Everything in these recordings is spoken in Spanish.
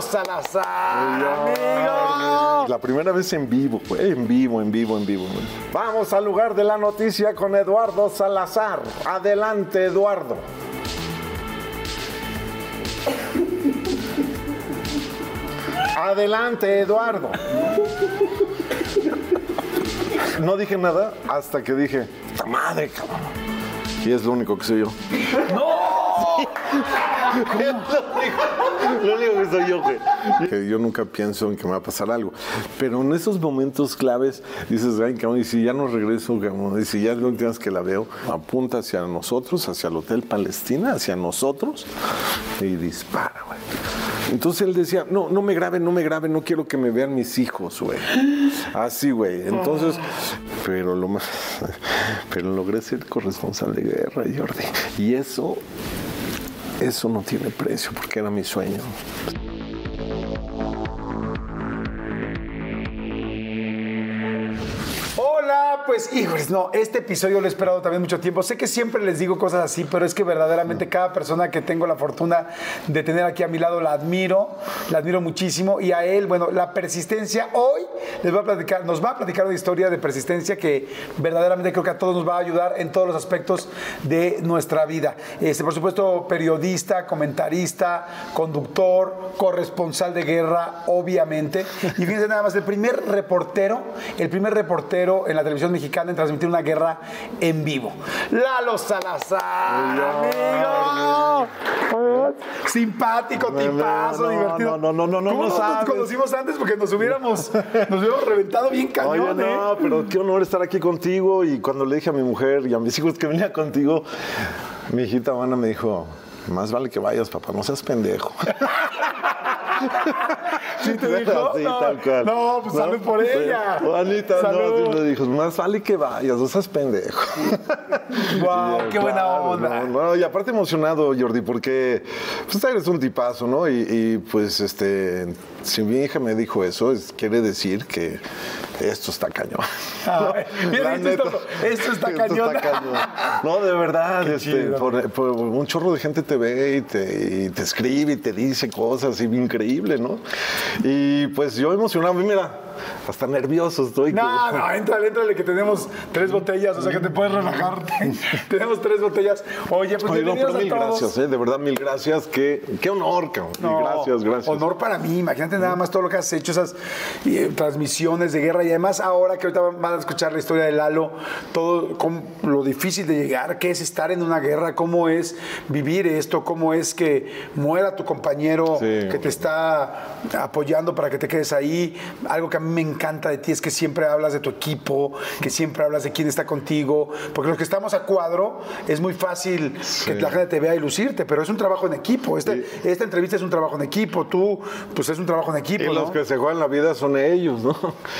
Salazar, amigo. La primera vez en vivo, güey, en vivo, en vivo, en vivo. güey. Vamos al lugar de la noticia con Eduardo Salazar. Adelante, Eduardo. Adelante, Eduardo. No dije nada hasta que dije, ¡ta madre, cabrón! Y es lo único que soy yo. Lo único que soy yo, güey. Que yo nunca pienso en que me va a pasar algo. Pero en esos momentos claves dices, ay, cabrón, y si ya no regreso, cabrón, y si ya es la última que la veo, apunta hacia nosotros, hacia el Hotel Palestina, hacia nosotros, y dispara, güey. Entonces él decía, no, no me graben, no me graben, no quiero que me vean mis hijos, güey. Así, güey. Entonces, pero lo más, pero logré ser corresponsal de guerra, Jordi. Y eso, eso no tiene precio, porque era mi sueño. Hola, pues híjoles, no, este episodio lo he esperado también mucho tiempo. Sé que siempre les digo cosas así, pero es que verdaderamente cada persona que tengo la fortuna de tener aquí a mi lado la admiro, la admiro muchísimo. Y a él, bueno, la persistencia, hoy les voy a platicar, nos va a platicar una historia de persistencia que verdaderamente creo que a todos nos va a ayudar en todos los aspectos de nuestra vida. Este, por supuesto, periodista, comentarista, conductor, corresponsal de guerra, obviamente. Y fíjense nada más, el primer reportero, el primer reportero en la televisión mexicana en transmitir una guerra en vivo. Lalo Salazar, amigo. Simpático, No, tipazo, no, divertido. no, no, no, no, ¿Cómo no nos conocimos antes? Porque nos hubiéramos, nos hubiéramos reventado bien cañón, Oye, no, ¿eh? pero qué honor estar aquí contigo. Y cuando le dije a mi mujer y a mis hijos que venía contigo, mi hijita Ana me dijo, más vale que vayas, papá, no seas pendejo. ¿Sí te dijo? Sí, no, tal cual. No, pues salud por ella. Juanita, Salud. no, sí me dijo, más vale que vayas, no seas pendejo. Wow, yo, qué buena onda. No, no, y aparte emocionado, Jordi, porque pues eres un tipazo, ¿no? Y, y, pues este, si mi hija me dijo eso, es- quiere decir que esto está cañón. Ay, bien La dicho, neta, esto está cañón. No, de verdad, este, chido. por, por un chorro de gente te ve y te, y te escribe y te dice cosas y increíble, ¿no? Y pues yo emocionado, mira, hasta nervioso estoy. No, que- no, entrale, entrale, que tenemos tres botellas, o sea que te puedes relajarte. tenemos tres botellas. Oye, pues Oye, no, pero mil todos. gracias, ¿eh? de verdad, mil gracias. Qué, qué honor, cabrón. Mil gracias, gracias. Honor para mí, imagínate nada más todo lo que has hecho, esas eh, transmisiones de guerra y además ahora que ahorita van a escuchar la historia de Lalo, todo cómo- lo difícil de llegar, qué es estar en una guerra, cómo es vivir esto, cómo es que muera tu compañero Sí. que te está apoyando para que te quedes ahí. Algo que a mí me encanta de ti es que siempre hablas de tu equipo, que siempre hablas de quién está contigo, porque los que estamos a cuadro es muy fácil que la gente te vea y lucirte, pero es un trabajo en equipo. Este- Esta entrevista es un trabajo en equipo, tú, pues es un trabajo en equipo, Y ¿no? los que se juegan la vida son ellos, ¿no?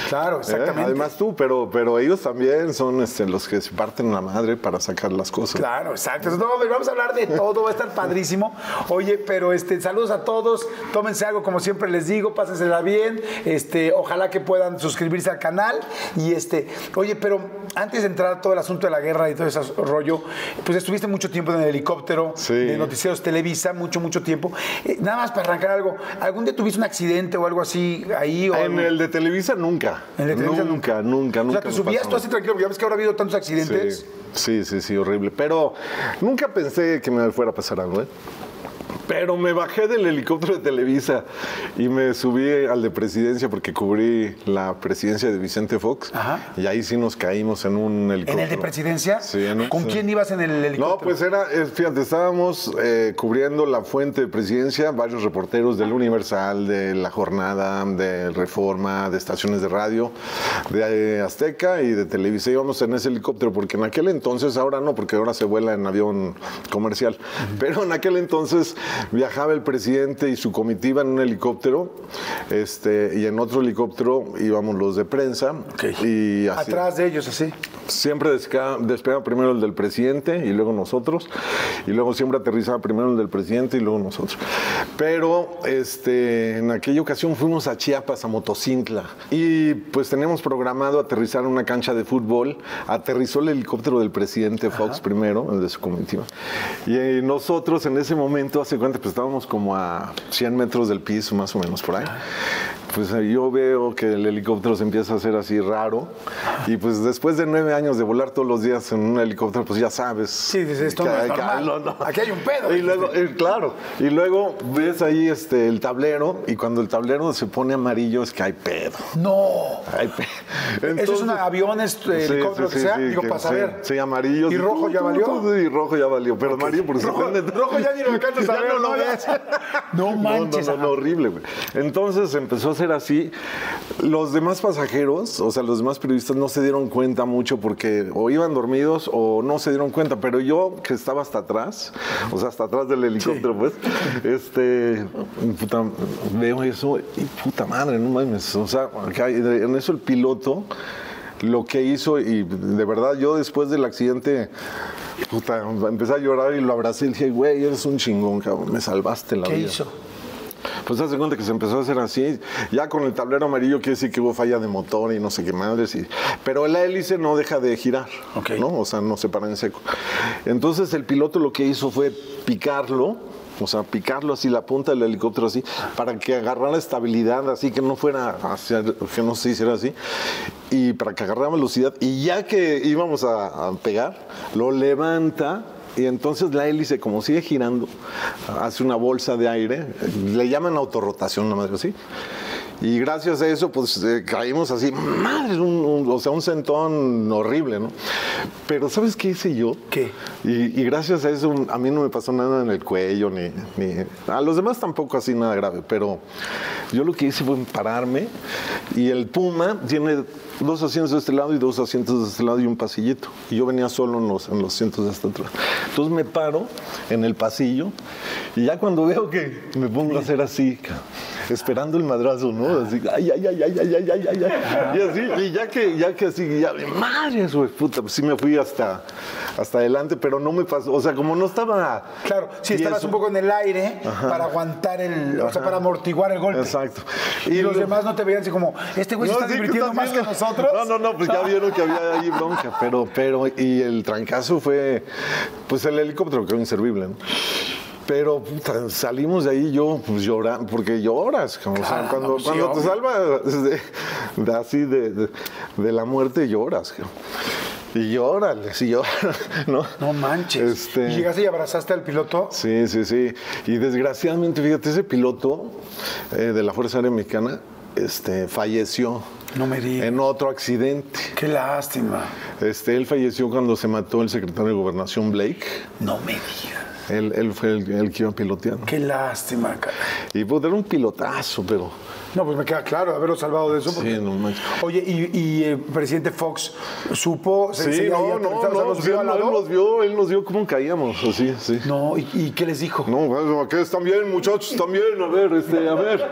Claro, exactamente. ¿Eh? Además tú, pero, pero ellos también son este, los que se parten la madre para sacar las cosas. Claro, exacto. No, vamos a hablar de todo, va a estar padrísimo. Oye, pero este, saludos a todos, tómense algo como siempre les digo, pásensela bien. Este, ojalá que puedan suscribirse al canal. Y este, oye, pero antes de entrar a todo el asunto de la guerra y todo ese rollo, pues estuviste mucho tiempo en el helicóptero Sí. de Noticieros Televisa, mucho, mucho tiempo. Eh, nada más para arrancar algo, ¿algún día tuviste un accidente o algo así ahí? O En algo? el de Televisa nunca. En el de Televisa nunca, nunca, nunca. O sea, te subías tú así tranquilo, porque ya ves que ahora ha habido tantos accidentes. Sí, sí, sí, sí, horrible. Pero nunca pensé que me fuera a pasar algo, ¿eh? Pero me bajé del helicóptero de Televisa y me subí al de presidencia porque cubrí la presidencia de Vicente Fox. Ajá. Y ahí sí nos caímos en un helicóptero. ¿En el de presidencia? Sí, en un- ¿Con sí. quién ibas en el helicóptero? No, pues era, eh, fíjate, estábamos eh, cubriendo la fuente de presidencia, varios reporteros del Universal, de La Jornada, de Reforma, de estaciones de radio, de eh, Azteca y de Televisa. Íbamos en ese helicóptero, porque en aquel entonces, ahora no, porque ahora se vuela en avión comercial, pero en aquel entonces viajaba el presidente y su comitiva en un helicóptero, este, y en otro helicóptero íbamos los de prensa. Y así. Atrás de ellos, así. Siempre despegaba primero el del presidente y luego nosotros. Y luego siempre aterrizaba primero el del presidente y luego nosotros. Pero este, en aquella ocasión fuimos a Chiapas, a Motocintla. Y pues teníamos programado aterrizar en una cancha de fútbol. Aterrizó el helicóptero del presidente Fox primero, el de su comitiva. Y eh, nosotros en ese momento, hace cuenta, pues estábamos como a 100 metros del piso, más o menos por ahí. Pues eh, yo veo que el helicóptero se empieza a hacer así raro. Y pues después de nueve años de volar todos los días en un helicóptero, pues ya sabes. Sí, dices, esto no que- es que- normal. Aquí hay un pedo, Y luego, eh, claro. Y luego ves ahí este, el tablero. Y cuando el tablero se pone amarillo, es que hay pedo. No. Hay pedo. ¿Eso es Entonces- un avión, es, eh, Sí, helicóptero, sí, que sí, sea? sí, Digo, que para saber. Sí, amarillo. ¿Y rojo ya valió? Y rojo ya valió. Pero amarillo por Rojo, supuesto. rojo ya ni lo alcanzas a ver, no lo ¿no? ves. No manches, No, no, no, horrible, güey. Entonces empezó a ser así. Los demás pasajeros, o sea, los demás periodistas no se dieron cuenta mucho porque o iban dormidos o no se dieron cuenta. Pero yo, que estaba hasta atrás, o sea, hasta atrás del helicóptero, pues, este, puta, veo eso y puta madre, no mames. O sea, en eso el piloto lo que hizo y de verdad yo después del accidente puta, empecé a llorar y lo abracé y dije, güey, eres un chingón, cabrón, me salvaste la ¿Qué vida. hizo? Pues hace cuenta que se empezó a hacer así, ya con el tablero amarillo quiere decir que hubo falla de motor y no sé qué madres, y, pero la hélice no deja de girar, Ok. ¿no? O sea, no se para en seco. Entonces el piloto lo que hizo fue picarlo, o sea, picarlo así, la punta del helicóptero así, para que agarrara estabilidad, así que no fuera hacia, que no se hiciera así, y para que agarrara velocidad, y ya que íbamos a, a pegar, lo levanta. Y entonces la hélice, como sigue girando, hace una bolsa de aire, le llaman autorrotación, una madre así. Y gracias a eso, pues eh, caímos así, madre, un- un- o sea, un sentón horrible, ¿no? Pero ¿sabes qué hice yo? ¿Qué? Y, y gracias a eso a mí no me pasó nada en el cuello, ni, ni- a los demás tampoco así nada grave, pero yo lo que hice fue pararme y el Puma tiene dos asientos de este lado y dos asientos de este lado y un pasillito. Y yo venía solo en los, en los asientos de este otro lado. Entonces me paro en el pasillo y ya cuando veo que me pongo a hacer así, esperando el madrazo, ¿no? Así, ay, ay, ay, ay, ay, ay, ay, ay, ay. Y así, y ya que, ya que así, ya, madre, su puta, pues sí me fui hasta, hasta adelante, pero no me pasó, o sea, como no estaba... Claro, si estabas un poco en el aire para aguantar el, o sea, para amortiguar el golpe. Exacto. Y, los lo- demás no te veían así como, este güey se está sí, divirtiendo más que nosotros. No, no, no, pues ya vieron que había ahí bronca, pero, pero, y el trancazo fue, pues el helicóptero quedó inservible, ¿no? Pero puta, salimos de ahí yo pues llorando, porque lloras, como, o sea, Claro, cuando, pues, sí, te salvas de, de así de, de- de la muerte lloras. Y llórales, y lloras, ¿no? No manches. Este- Y llegaste y abrazaste al piloto. Sí, sí, sí. Y desgraciadamente, fíjate, ese piloto eh, de la Fuerza Aérea Mexicana este, falleció No me digas. en otro accidente. Qué lástima. Este, él falleció cuando se mató el secretario de Gobernación Blake. No me digas. Él, él fue el, el que iba piloteando. Qué lástima, cara. Y pues era un pilotazo, pero No, pues me queda claro haberlo salvado de eso. porque- sí, no manches. Oye, y, y el presidente Fox supo, se Sí, no, no, no, vio al él nos vio, él nos vio cómo caíamos, así, sí. No, ¿y, y qué les dijo? No, aquí están bien, muchachos, están bien, a ver, este, a ver,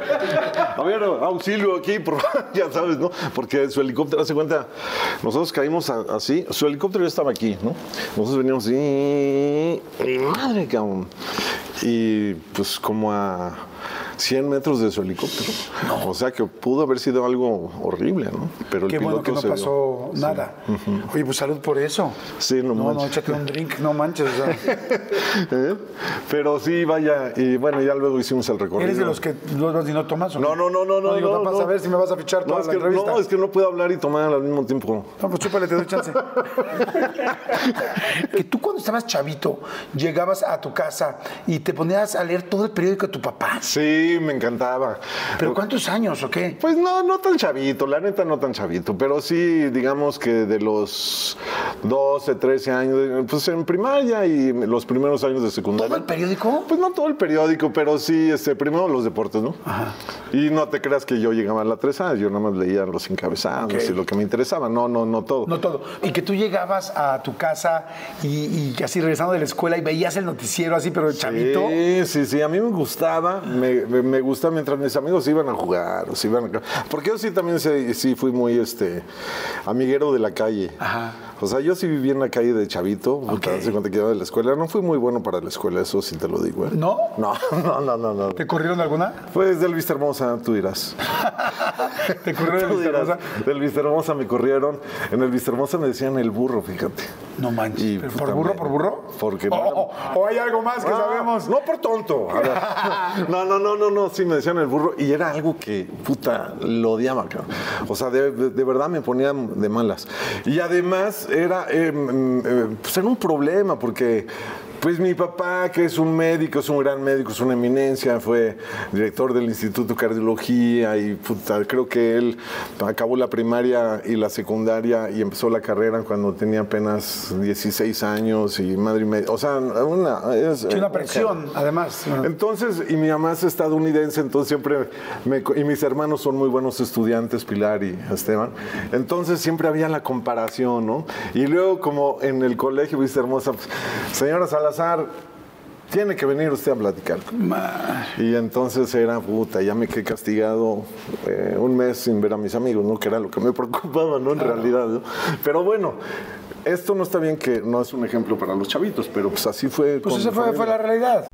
a ver, auxilio aquí, por ya sabes, ¿no? Porque su helicóptero, hace cuenta, nosotros caímos a- así, su helicóptero ya estaba aquí, ¿no? Nosotros veníamos así, madre, cabrón. Y pues como a 100 metros de su helicóptero. O sea que pudo haber sido algo horrible, ¿no? Pero el Qué bueno que no dio. pasó nada. Oye, pues salud por eso. Sí, no No, no, manches. échate un drink, no manches. o sea, ¿Eh? Pero sí, vaya, y bueno, ya luego hicimos el recorrido. ¿Eres de los que los vas y no tomas? o No, no, no, no, no. digo, no, vas no. a ver si me vas a fichar toda no, es la que, entrevista. No, es que no puedo hablar y tomar al mismo tiempo. No, pues chúpale, te doy chance. que tú cuando estabas chavito llegabas a tu casa y te ponías a leer todo el periódico de tu papá. Sí, me encantaba. ¿Pero cuántos años o qué? Pues no, no tan chavito, la neta no tan chavito, pero sí, digamos que de los 12, 13 años, pues en primaria y los primeros años de secundaria. ¿Todo el periódico? Pues no todo el periódico, pero sí, este, primero los deportes, ¿no? Y no te creas que yo llegaba a la 3 A, yo nada más leía los encabezados y lo que me interesaba, no, no, no todo. No todo. Y que tú llegabas a tu casa y, y así regresando de la escuela y veías el noticiero así, pero de chavito. Sí, sí, sí, a mí me gustaba, me, me, me gusta mientras mis amigos iban a jugar, o se iban a... Porque yo sí también sí fui muy este amiguero de la calle. Ajá. O sea, yo sí viví en la calle de chavito, hace cuando quedaba de la escuela. No fui muy bueno para la escuela, eso sí te lo digo. ¿eh? ¿No? No, no, no, no. no. ¿Te corrieron alguna? Pues del Vista Hermosa, tú dirás. ¿Te corrieron Tú de Vista dirás. Hermosa? Del Vista Hermosa me corrieron. En el Vista Hermosa me decían el burro, fíjate. No manches. Y, ¿Pero puta, ¿Por burro, por burro? Porque no O, era- o- o hay algo más que Ah, sabemos. No por tonto. A ver. No, no, no, no, no. Sí, me decían el burro. Y era algo que, puta, lo odiaba, cabrón. O sea, de, verdad me ponía de malas. Y además era, eh, mm, eh, pues era un problema porque. Pues mi papá, que es un médico, es un gran médico, es una eminencia, fue director del Instituto de Cardiología y puta, creo que él acabó la primaria y la secundaria y empezó la carrera cuando tenía apenas 16 años y madre y media. O sea, una, es, Sí, una presión, además. entonces, y mi mamá es estadounidense, entonces siempre, me, y mis hermanos son muy buenos estudiantes, Pilar y Esteban, entonces siempre había la comparación, ¿no? Y luego como en el colegio, viste hermosa, pues, señora Salazar, tiene que venir usted a platicar. Y entonces era, puta, ya me quedé castigado eh, un mes sin ver a mis amigos, ¿no? Que era lo que me preocupaba, ¿no? En realidad, ¿no? Pero bueno, esto no está bien que no es un ejemplo para los chavitos, pero pues así fue. Pues esa fue, fue la realidad.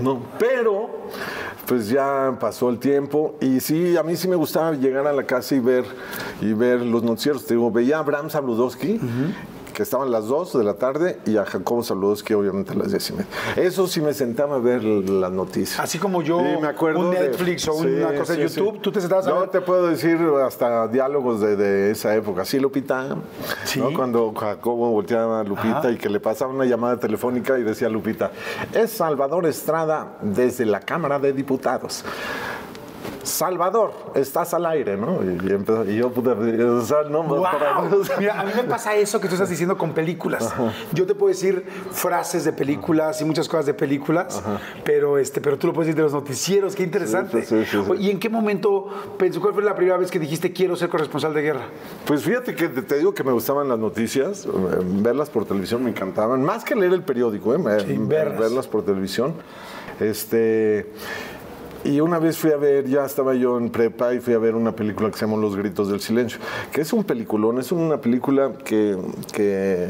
No, pero pues ya pasó el tiempo y sí, a mí sí me gustaba llegar a la casa y ver y ver los noticieros. Te digo, veía a Abraham Sabludowski, que estaban las 2 de la tarde, y a Jacobo Sabludowski obviamente a las 10 y media. Eso sí me sentaba a ver las noticias. Así como yo, Sí, me acuerdo un de- Netflix o una cosa de sí, YouTube, tú te sentabas a ver- te puedo decir hasta diálogos de, de esa época. Sí, Lupita. ¿no? cuando Jacobo volteaba a Lupita Ajá. y que le pasaba una llamada telefónica y decía Lupita, es Salvador Estrada desde la Cámara de Diputados. Salvador, estás al aire, ¿no? Y, y empezó- y yo, o sea, no, Mira, a mí me pasa eso que tú estás diciendo con películas. Yo te puedo decir frases de películas y muchas cosas de películas, pero este, pero tú lo puedes decir de los noticieros. Qué interesante. Sí, sí. ¿Y en qué momento pensó cuál fue la primera vez que dijiste quiero ser corresponsal de guerra? Pues fíjate que te, digo que me gustaban las noticias, eh, verlas por televisión me encantaban, más que leer el periódico, eh, verlas. verlas por televisión. Este, Y una vez fui a ver, ya estaba yo en prepa y fui a ver una película que se llama Los Gritos del Silencio, que es un peliculón, es una película que, que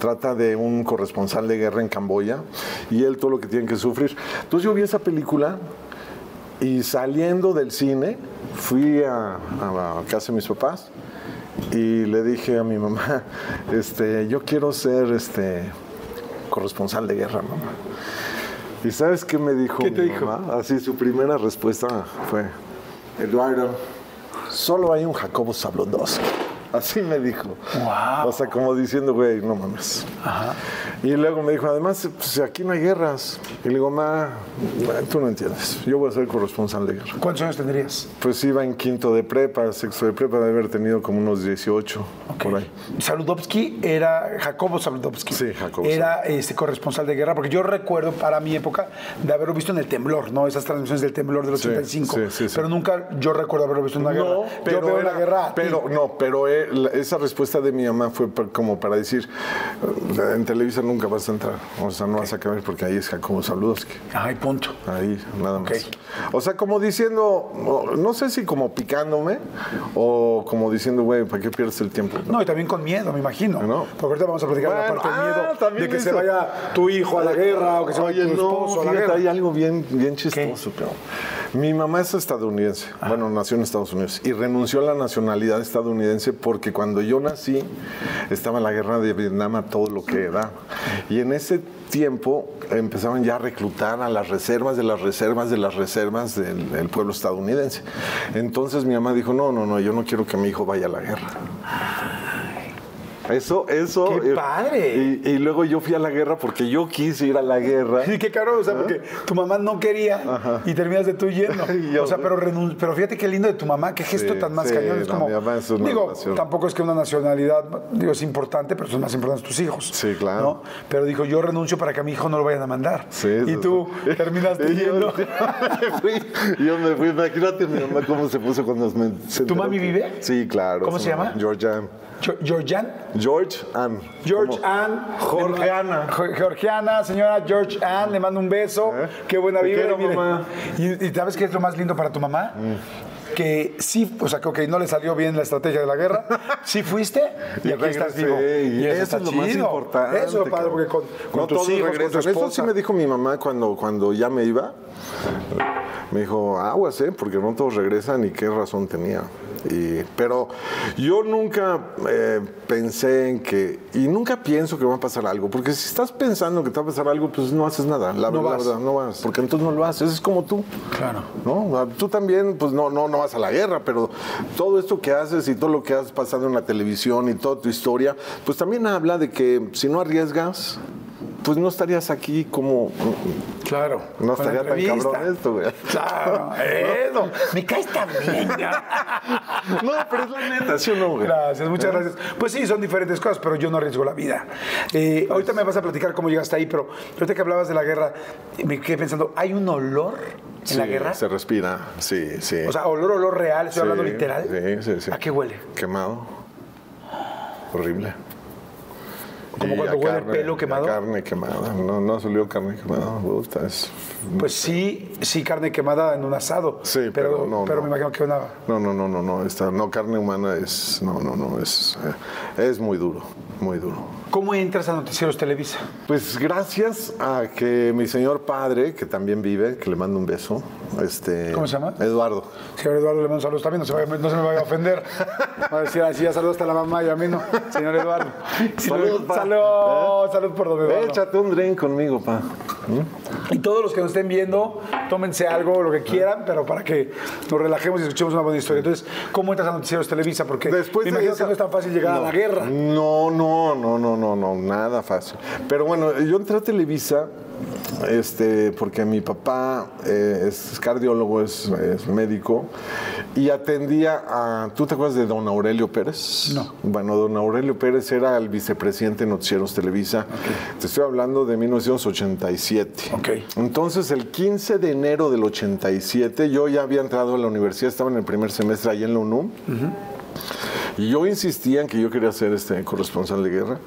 trata de un corresponsal de guerra en Camboya y él todo lo que tiene que sufrir. Entonces yo vi esa película y saliendo del cine fui a, a casa de mis papás y le dije a mi mamá, este, yo quiero ser este corresponsal de guerra, mamá. ¿Y sabes qué me dijo ¿Qué te mi dijo? mamá? Así su primera respuesta fue, Eduardo, solo hay un Jacobo Zabludowski. Así me dijo. Wow. O sea, como diciendo, güey, no mames. Y luego me dijo, además, pues aquí no hay guerras. Y le digo, ma, tú no entiendes. Yo voy a ser corresponsal de guerra. ¿Cuántos años tendrías? Pues iba en quinto de prepa, sexto de prepa, de haber tenido como unos 18, por ahí. Saludowski era Jacobo Saludowski. Sí, Jacobo Era este corresponsal de guerra, porque yo recuerdo para mi época de haberlo visto en el temblor, ¿no? Esas transmisiones del temblor del Sí, 85. sí, sí, sí. Pero nunca yo recuerdo haberlo visto en una guerra. No, pero yo veo era- la guerra. Pero no, pero eh, esa respuesta de mi mamá fue como para decir, en Televisa nunca vas a entrar, o sea, no vas a caber porque ahí es Jacobo Saludowski. Ay, punto. Ahí, nada más. O sea, como diciendo, no sé si como picándome o como diciendo, güey, ¿para qué pierdes el tiempo? No, y también con miedo, me imagino. No. Porque ahorita vamos a platicar Bueno, la parte del ah, miedo de que eso. se vaya tu hijo a la guerra o que se vaya Oye, tu no, esposo a la guerra. hay algo bien, bien chistoso. Pero mi mamá es estadounidense, Ah. bueno, nació en Estados Unidos y renunció a la nacionalidad estadounidense porque cuando yo nací estaba la guerra de Vietnam a todo lo que da. Y en ese tiempo empezaban ya a reclutar a las reservas de las reservas de las reservas del, del pueblo estadounidense. Entonces mi mamá dijo, no, no, no, yo no quiero que mi hijo vaya a la guerra. Eso, eso. ¡Qué eh, padre! Y, y luego yo fui a la guerra porque yo quise ir a la guerra. Sí, qué caro, o sea, porque tu mamá no quería y terminas de tú yendo. Yo- o sea, pero, pero fíjate qué lindo de tu mamá, qué gesto Sí, tan más sí, cañón. Es no, como, mi mamá es digo, tampoco es que una nacionalidad, digo, es importante, pero son más importantes tus hijos. Sí, claro. ¿no? Pero dijo, yo renuncio para que a mi hijo no lo vayan a mandar. Sí, y tú sí. terminaste yendo. Yo me fui. Imagínate mi mamá cómo se puso cuando me. ¿Tu mami vive? Sí, claro. ¿Cómo se llama? Georgian. Georgian. George Ann. George ¿Cómo? Ann. Georgiana. Señora George Ann, le mando un beso. ¿Eh? Qué buena mamá. Y, y ¿sabes qué es lo más lindo para tu mamá? Que sí, o sea, que no le salió bien la estrategia de la guerra. Sí fuiste y, Y aquí estás vivo. y eso está es lo más importante. Eso es lo padre, porque con, con No tus todos hijos, con tu regresan. Eso sí me dijo mi mamá cuando, cuando ya me iba. Me dijo, aguas, ¿eh? Porque no todos regresan y qué razón tenía. Y, pero yo nunca eh, pensé en que, y nunca pienso que va a pasar algo, porque si estás pensando que te va a pasar algo, pues no haces nada, la, No verdad, vas. la verdad, no vas, porque entonces no lo haces, es como tú. Claro. ¿no? Tú también, pues no, no, no vas a la guerra, pero todo esto que haces y todo lo que has pasado en la televisión y toda tu historia, pues también habla de que si no arriesgas, pues no estarías aquí como... Claro. No estaría tan cabrón esto, güey. Claro. Eso. Me caes tan bien. ya. No, pero es la neta, ¿sí o no, güey? Gracias, muchas gracias. Pues sí, son diferentes cosas, pero yo no arriesgo la vida. Eh, ahorita me vas a platicar cómo llegaste ahí, pero ahorita que hablabas de la guerra, me quedé pensando, ¿hay un olor en la guerra? Se respira, sí, sí. O sea, olor, olor real, estoy Sí, hablando literal. Sí, sí, sí. ¿A qué huele? Quemado. Horrible. Como cuando huele el pelo quemado. carne quemada. No, no salió carne quemada. Me gusta. Es... Pues sí, sí, carne quemada en un asado. Sí, pero, pero no, pero no. me imagino que una... No, no, no, no, no. Esta, no, carne humana es. No, no, no. Es, eh, es muy duro. Muy duro. ¿Cómo entras a Noticieros Televisa? Pues gracias a que mi señor padre, que también vive, que le mando un beso. Este, ¿Cómo se llama? Eduardo. Señor Eduardo, le mando saludos también, no se, vaya- no se me vaya a ofender. Va a decir así, ya saludos hasta la mamá y a mí no. Señor Eduardo. Salud, pa. Salud, salud por don Eduardo. Échate un drink conmigo, pa. Y todos los que nos estén viendo, tómense algo, lo que quieran, pero para que nos relajemos y escuchemos una buena historia. Entonces, ¿cómo entras a Noticieros Televisa? Porque Después me de imagino esa- que no es tan fácil llegar a la guerra. No, no, no, no, no, no, nada fácil. Pero bueno, yo entré a Televisa este, porque mi papá eh, es cardiólogo, es, es médico, y atendía a. ¿Tú te acuerdas de don Aurelio Pérez? No. Bueno, don Aurelio Pérez era el vicepresidente de Noticieros Televisa. Te estoy hablando de 1987. Ok. Entonces, el 15 de enero del 87, yo ya había entrado a la universidad, estaba en el primer semestre ahí en la UNUM. Y yo insistía en que yo quería ser este corresponsal de guerra.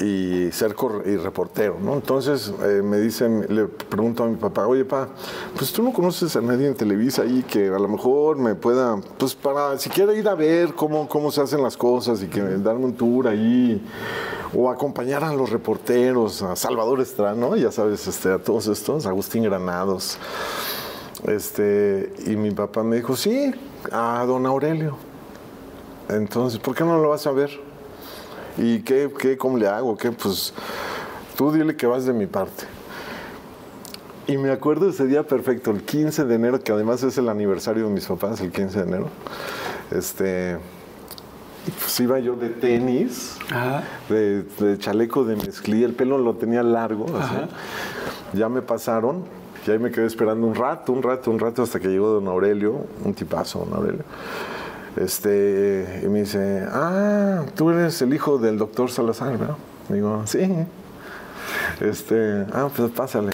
y ser cor- y reportero, ¿no? Entonces eh, me dicen, le pregunto a mi papá, oye, pa, pues tú no conoces a nadie en Televisa ahí que a lo mejor me pueda, pues para siquiera ir a ver cómo, cómo se hacen las cosas y que darme un tour ahí o acompañar a los reporteros, a Salvador Estrada, ¿no? Ya sabes, este, a todos estos, Agustín Granados. Este, y mi papá me dijo, sí, a don Aurelio. Entonces, ¿por qué no lo vas a ver? ¿Y qué, qué, cómo le hago? ¿Qué? Pues tú dile que vas de mi parte. Y me acuerdo ese día perfecto, el 15 de enero, que además es el aniversario de mis papás, el 15 de enero. Este, pues iba yo de tenis, de, de chaleco de mezclilla, el pelo lo tenía largo, así. ya me pasaron, y ahí me quedé esperando un rato, un rato, un rato, hasta que llegó don Aurelio, un tipazo, don Aurelio. Este, y me dice, ah, tú eres el hijo del doctor Salazar, ¿verdad? Digo, sí. Este, ah, pues pásale.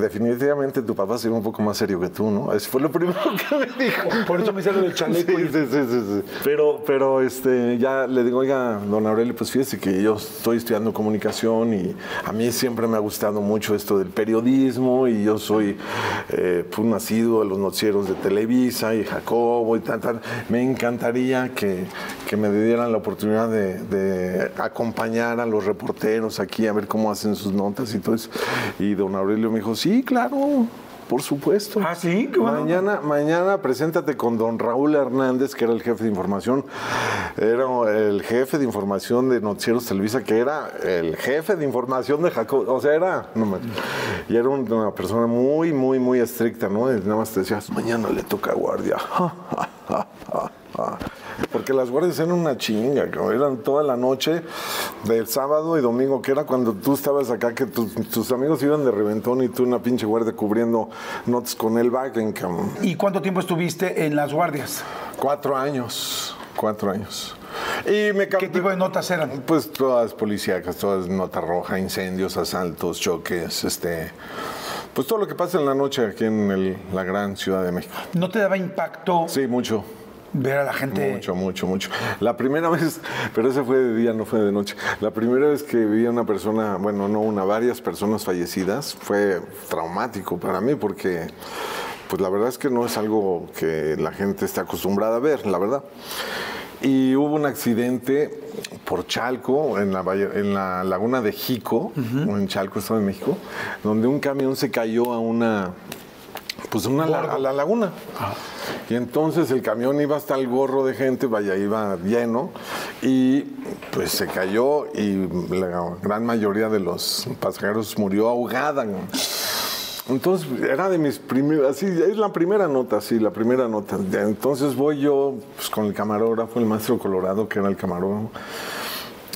Definitivamente tu papá sería un poco más serio que tú, ¿no? Eso fue lo primero que me dijo. Por eso me lo del chaleco. Sí, sí, sí, sí, sí. Pero, pero este, ya le digo, oiga, don Aurelio, pues fíjese que yo estoy estudiando comunicación y a mí siempre me ha gustado mucho esto del periodismo y yo soy eh, pues, nacido de los noticieros de Televisa y Jacobo y tal, tal. Me encantaría que, que me dieran la oportunidad de, de acompañar a los reporteros aquí a ver cómo hacen sus notas y todo eso. Y don Aurelio me dijo, sí, claro. Por supuesto. Ah, sí, qué bueno. Mañana, mañana preséntate con don Raúl Hernández, que era el jefe de información. Era el jefe de información de Noticieros Televisa, que era el jefe de información de Jacob. O sea, era. No, me- y era un- una persona muy, muy, muy estricta, ¿no? Y nada más te decías, mañana le toca guardia. Porque las guardias eran una chinga, cabrón. eran toda la noche del sábado y domingo, que era cuando tú estabas acá, que tus, tus amigos iban de reventón y tú una pinche guardia cubriendo notas con el Wagen, cabrón. ¿Y cuánto tiempo estuviste en las guardias? Cuatro años, cuatro años. Y me ¿Qué tipo de notas eran? Pues todas policíacas, todas nota roja, incendios, asaltos, choques, este... Pues todo lo que pasa en la noche aquí en el- la gran Ciudad de México. ¿No te daba impacto Sí, mucho. Ver a la gente? Mucho, mucho, mucho. La primera vez, pero ese fue de día, no fue de noche. La primera vez que vi a una persona, bueno, no una, varias personas fallecidas, fue traumático para mí porque, pues la verdad es que no es algo que la gente esté acostumbrada a ver, la verdad. Y hubo un accidente por Chalco, en la, valle- en la laguna de Jico, en Chalco, Estado de México, donde un camión se cayó a una, pues una a la laguna. Y entonces el camión iba hasta el gorro de gente, vaya, iba lleno, y pues se cayó y la gran mayoría de los pasajeros murió ahogada. Entonces era de mis primeras, así, es la primera nota, sí, la primera nota. Entonces voy yo pues, con el camarógrafo, el maestro Colorado, que era el camarógrafo.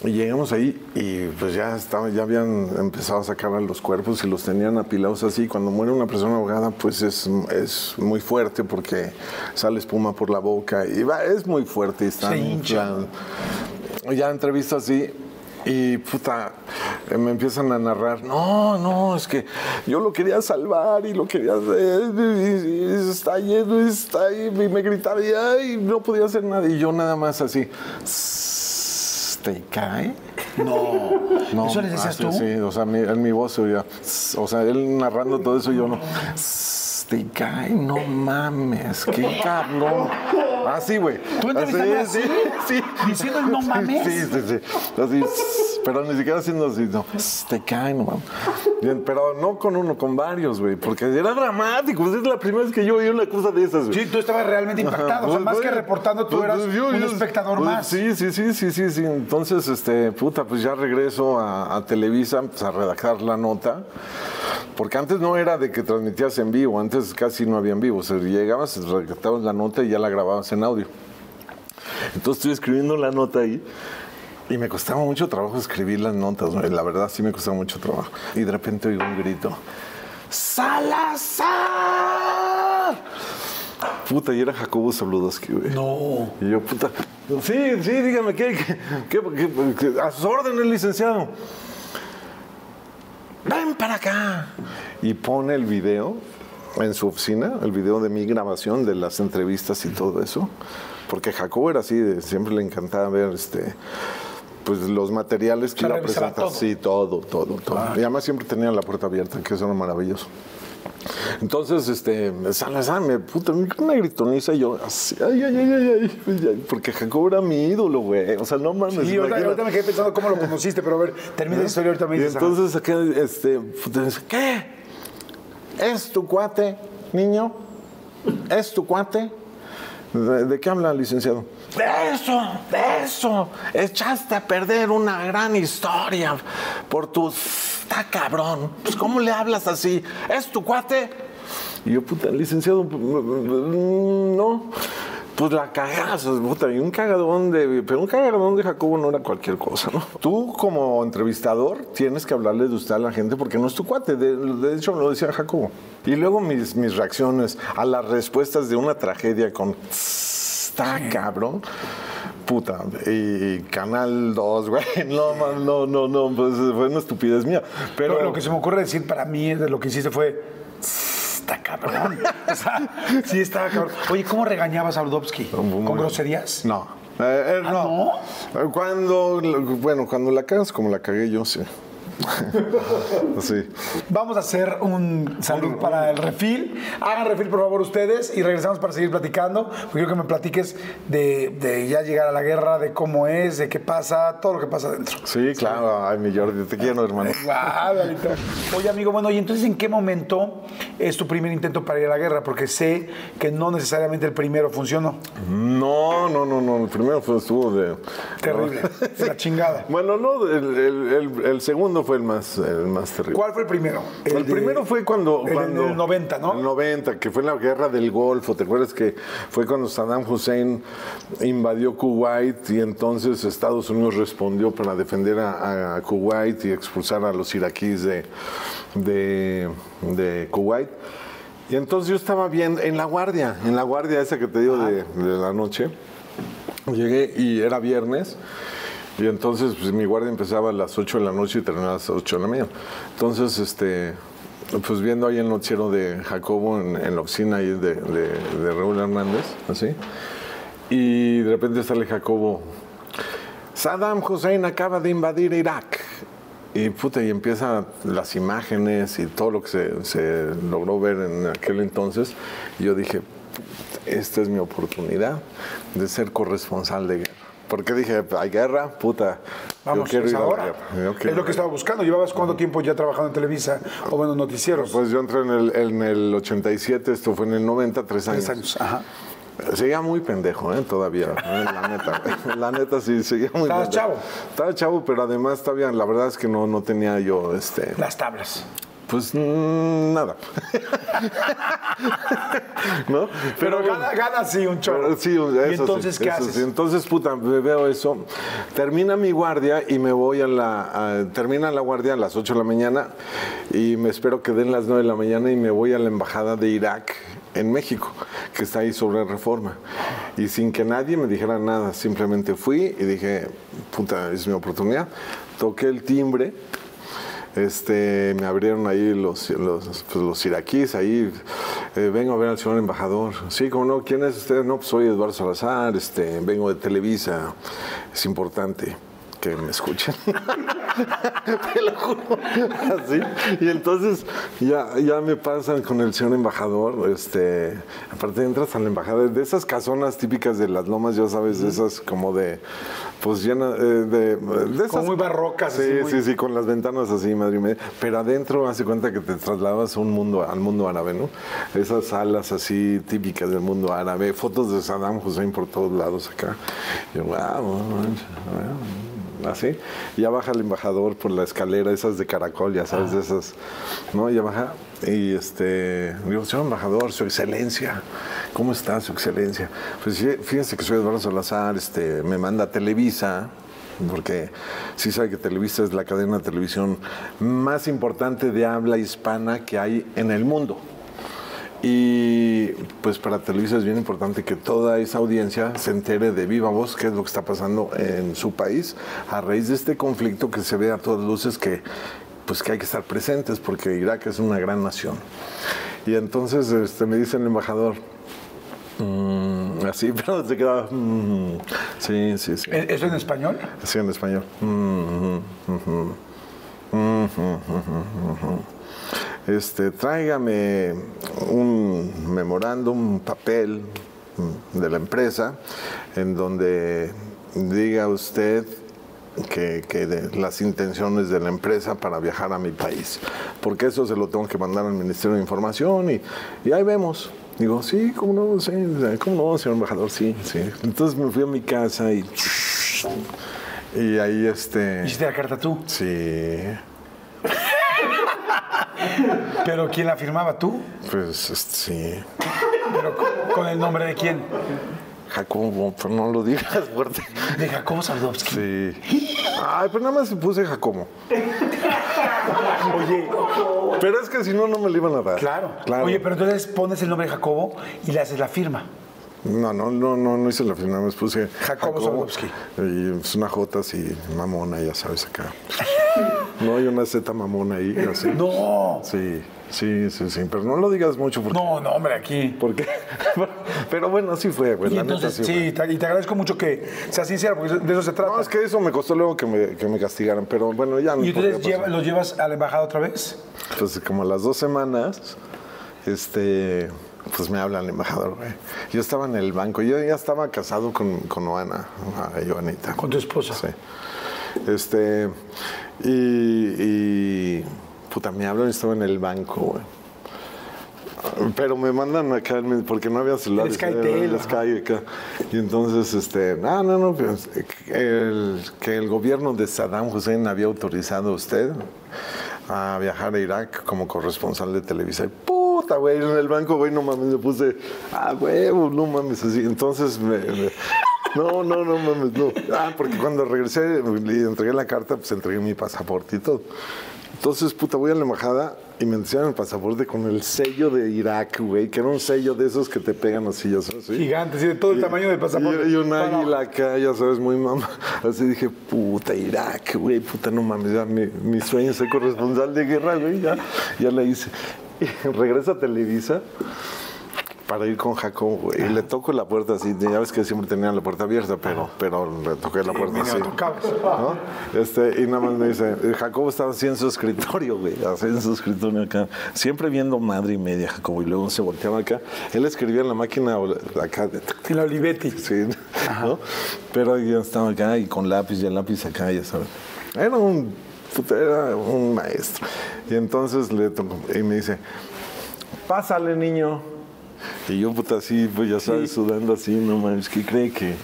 Y llegamos ahí y pues ya estaba, ya habían empezado a sacar a los cuerpos y los tenían apilados así. Cuando muere una persona ahogada, pues es, es muy fuerte porque sale espuma por la boca y va, es muy fuerte y está Se hincha. Ya entrevista así y puta, eh, me empiezan a narrar, no, no, es que yo lo quería salvar y lo quería hacer, y, y está lleno, y está ahí, y me gritaba y, ay, no podía hacer nada. Y yo nada más así, ¿te cae? No. ¿Eso les decías ah, sí, tú? Sí, o sea, mi- en mi voz se oía, o sea, él narrando todo eso, yo no. Te cae, no mames, qué cabrón. Así, güey. ¿Tú entrevistando Así, así? Sí, sí. ¿Diciendo el no mames? Sí, sí, sí. Así, pero ni siquiera haciendo así, no. Te cae, no. Bien, pero no con uno, con varios, güey, porque era dramático. pues es la primera vez que yo oí una cosa de esas, güey. Sí, tú estabas realmente impactado. o sea, Pues, más que reportando, tú pues, eras pues, yo- un yo- espectador pues, más. Sí, sí, sí, sí, sí, sí. Entonces, este, puta, pues ya regreso a, a Televisa pues, a redactar la nota. Porque antes no era de que transmitías en vivo, antes casi no había en vivo. O sea, llegabas, redactabas la nota y ya la grababas en audio. Entonces estoy escribiendo la nota ahí. Y me costaba mucho trabajo escribir las notas, la verdad sí me costaba mucho trabajo. Y de repente oigo un grito. ¡Salazar! Puta, y era Jacobo Zabludowski, güey. No. Y yo, puta, sí, sí, dígame, ¿qué, qué, qué- qué- qué- a sus órdenes, licenciado? Ven para acá. Y pone el video en su oficina, el video de mi grabación, de las entrevistas y todo eso. Porque Jacobo era así, de- siempre le encantaba ver este, pues los materiales que O sea, iba a revisaba presentar. todo. Sí, todo, todo, todo. Y además siempre tenía la puerta abierta, que eso era maravilloso. Entonces, este, sale, sale, me puta, una gritoniza y yo, así, ay, ay, ay, ay, ay, porque Jacob era mi ídolo, güey. O sea, no mames. Sí, ahorita, ahorita me quedé pensando cómo lo conociste, pero a ver, termina la historia ahorita me dices. entonces acá, este, puta, dice, ¿qué? ¿Es tu cuate, niño? ¿Es tu cuate? ¿De, de qué habla, licenciado? Eso, eso. Echaste a perder una gran historia por tus... Está cabrón. Pues, ¿cómo le hablas así? ¿Es tu cuate? Y yo, puta, licenciado, mm, no. Pues la cagadas, puta, y un cagadón de. Pero un cagadón de Jacobo no era cualquier cosa, ¿no? Tú, como entrevistador, tienes que hablarle de usted a la gente porque no es tu cuate. De, de hecho, lo decía Jacobo. Y luego mis, mis reacciones a las respuestas de una tragedia con. Está cabrón. Puta, y Canal 2, güey, no, no, no, no, pues fue una estupidez mía. Pero Lo, lo que se me ocurre decir para mí de lo que hiciste fue. Está cabrón. O sea, sí, estaba cabrón. Oye, ¿cómo regañabas a Rudovsky? ¿Con groserías? No. Eh, eh, ¿Ah, no. Cuando, bueno, cuando la cagas como la cagué yo, sí. sí. Vamos a hacer un salud para el refil. Hagan refil, por favor, ustedes y regresamos para seguir platicando. Porque quiero que me platiques de, de ya llegar a la guerra, de cómo es, de qué pasa, todo lo que pasa adentro. Sí, claro. Ay, mi Jordi, te quiero, hermano. Oye, amigo, bueno, ¿y entonces en qué momento es tu primer intento para ir a la guerra? Porque sé que no necesariamente el primero funcionó. No, no, no, no. El primero fue, estuvo de. Terrible. De la chingada. Bueno, no, el, el- el- el segundo fue el más, el más terrible. ¿Cuál fue el primero? El, de- primero fue cuando, el- cuando- El 90, ¿no? El 90, que fue la guerra del Golfo. ¿Te acuerdas que fue cuando Saddam Hussein invadió Kuwait y entonces Estados Unidos respondió para defender a, a Kuwait y expulsar a los iraquíes de, de, de Kuwait? Y entonces yo estaba bien en la guardia, en la guardia esa que te digo de, de la noche. Llegué y era viernes. Y entonces pues, mi guardia empezaba a las 8 de la noche y terminaba a las 8 de la mañana. Entonces, este, pues viendo ahí el noticiero de Jacobo en, la oficina ahí de, de, de Raúl Hernández, así. Y de repente sale Jacobo. Saddam Hussein acaba de invadir Irak. Y puta, y empiezan las imágenes y todo lo que se, se logró ver en aquel entonces. Y yo dije, esta es mi oportunidad de ser corresponsal de guerra. Porque dije, hay guerra, puta. Vamos, yo quiero es ir a la ahora. guerra. Es lo que estaba buscando. ¿Llevabas cuánto tiempo ya trabajando en Televisa o bueno, noticieros? Pues yo entré en el, en el 87, esto fue en el 90, tres años. Tres años. Ajá. Seguía muy pendejo, ¿eh? Todavía, ¿eh? la neta. La neta sí, seguía muy Estabas pendejo. chavo. Estaba chavo, pero además todavía, la verdad es que no, no tenía yo, este... Las tablas. Pues mm, nada. ¿No? Pero, gana, gana sí un chorro. Sí, eso ¿Y entonces sí, qué haces? sí. Entonces, puta, veo eso. Termina mi guardia y me voy a la. a- termina la guardia a las 8 de la mañana y me espero que den las 9 de la mañana y me voy a la embajada de Irak en México, que está ahí sobre reforma. Y sin que nadie me dijera nada, simplemente fui y dije, puta, es mi oportunidad. Toqué el timbre. Este, me abrieron ahí los, los, pues, los iraquíes, ahí, eh, vengo a ver al señor embajador. Sí, como no, ¿quién es usted? No, pues soy Eduardo Salazar, este, vengo de Televisa, es importante que me escuchen. Te lo juro. Así. Y entonces ya, ya me pasan con el señor embajador. Este, aparte entras a la embajada de esas casonas típicas de las lomas, ya sabes, de esas como de, pues llena eh, de, de esas. Como muy barrocas, Sí, muy- sí, sí, con las ventanas así, madre mía. Pero adentro hace cuenta que te trasladabas a un mundo, al mundo árabe, ¿no? Esas salas así típicas del mundo árabe, fotos de Saddam Hussein por todos lados acá. Yo, wow, así. Ya baja el embajador por la escalera, esas de caracol, ya sabes, de esas, ¿no? Ya baja y este, digo, señor embajador, su excelencia, ¿cómo está su excelencia? Pues fíjense que soy Eduardo Salazar, este, me manda a Televisa, porque sí sabe que Televisa es la cadena de televisión más importante de habla hispana que hay en el mundo. Y pues para Televisa es bien importante que toda esa audiencia se entere de viva voz qué es lo que está pasando en su país a raíz de este conflicto que se ve a todas luces que pues que hay que estar presentes porque Irak es una gran nación. Y entonces este, me dice el embajador, Mm, así, pero se quedaba. mm, sí, sí, sí. ¿E- ¿Eso en español? Así en español. Mm, Este, tráigame un memorándum, un papel de la empresa en donde diga usted que, que de las intenciones de la empresa para viajar a mi país. Porque eso se lo tengo que mandar al Ministerio de Información y, y ahí vemos. Digo, sí, ¿cómo no? Sí, ¿cómo no, señor embajador? Sí, sí. Entonces me fui a mi casa y... Y ahí este... ¿Hiciste la carta tú? Sí, ¿Pero quién la firmaba tú? pues este, sí. ¿Pero con- con el nombre de quién? Jacobo, pero no lo digas fuerte. De Jacobo Saldovsky. Sí. Ay, pues nada más puse Jacobo. Oye, Pero es que si no, no me lo iban a dar. claro. Claro. Oye, pero entonces pones el nombre de Jacobo y le haces la firma. No, no, no, no, no hice la final, me puse Jacobo Zablowski. Y es una J así, mamona, ya sabes, acá. No hay una Z mamona ahí, así. No. Sí, sí, sí, sí. Pero no lo digas mucho porque. No, no, hombre, aquí. Porque, pero bueno, así fue, güey. Y la neta entonces, sí. sí, te- y te agradezco mucho que seas sincera, porque de eso se trata. No, es que eso me costó luego que me, que me castigaran, pero bueno, ya no. ¿Y entonces lleva- los llevas a la embajada otra vez? Pues como a las dos semanas, este, pues me habla el embajador, güey. Yo estaba en el banco, yo ya estaba casado con, con Oana, Joanita. Con tu esposa. Sí. Este, y, y, puta, me hablan y estaba en el banco, güey. Pero me mandan acá, porque no había celulares. El ajá. Sky acá. Y entonces, este, no, no, no, pues, el, que el gobierno de Saddam Hussein había autorizado a usted a viajar a Irak como corresponsal de Televisa. Y puta, güey, en el banco, güey, no mames, me puse, ah, huevo, no mames, así. Entonces, me- me- no, no, no mames, no. Ah, porque cuando regresé y entregué la carta, pues entregué mi pasaporte y todo. Entonces, puta, voy a la embajada y me enseñan el pasaporte con el sello de Irak, güey, que era un sello de esos que te pegan así, ya sabes. ¿sí? Gigante, sí, de todo el tamaño del pasaporte. Y, y un águila acá, ya sabes, muy mamá. Así dije, puta, Irak, güey, puta, no mames, ya mi, mi sueño es ser corresponsal de guerra, güey, ya, ya la hice. Y regresa a Televisa para ir con Jacob, güey. Y le toco la puerta así, ya ves que siempre tenían la puerta abierta, pero, pero le toqué la puerta así. Este, y nada más me dice, Jacobo estaba así en su escritorio, güey, así en su escritorio acá, siempre viendo madre y media, Jacobo, y luego se volteaba acá. Él escribía en la máquina acá, de- En la Olivetti. sí, ¿no? Pero yo estaba acá y con lápiz y el lápiz acá, ya sabes. Era un, puta, era un maestro. Y entonces le tocó, y me dice, pásale, niño. Y yo, puta, así, pues ya sabes, sudando así, no mames, ¿qué cree que,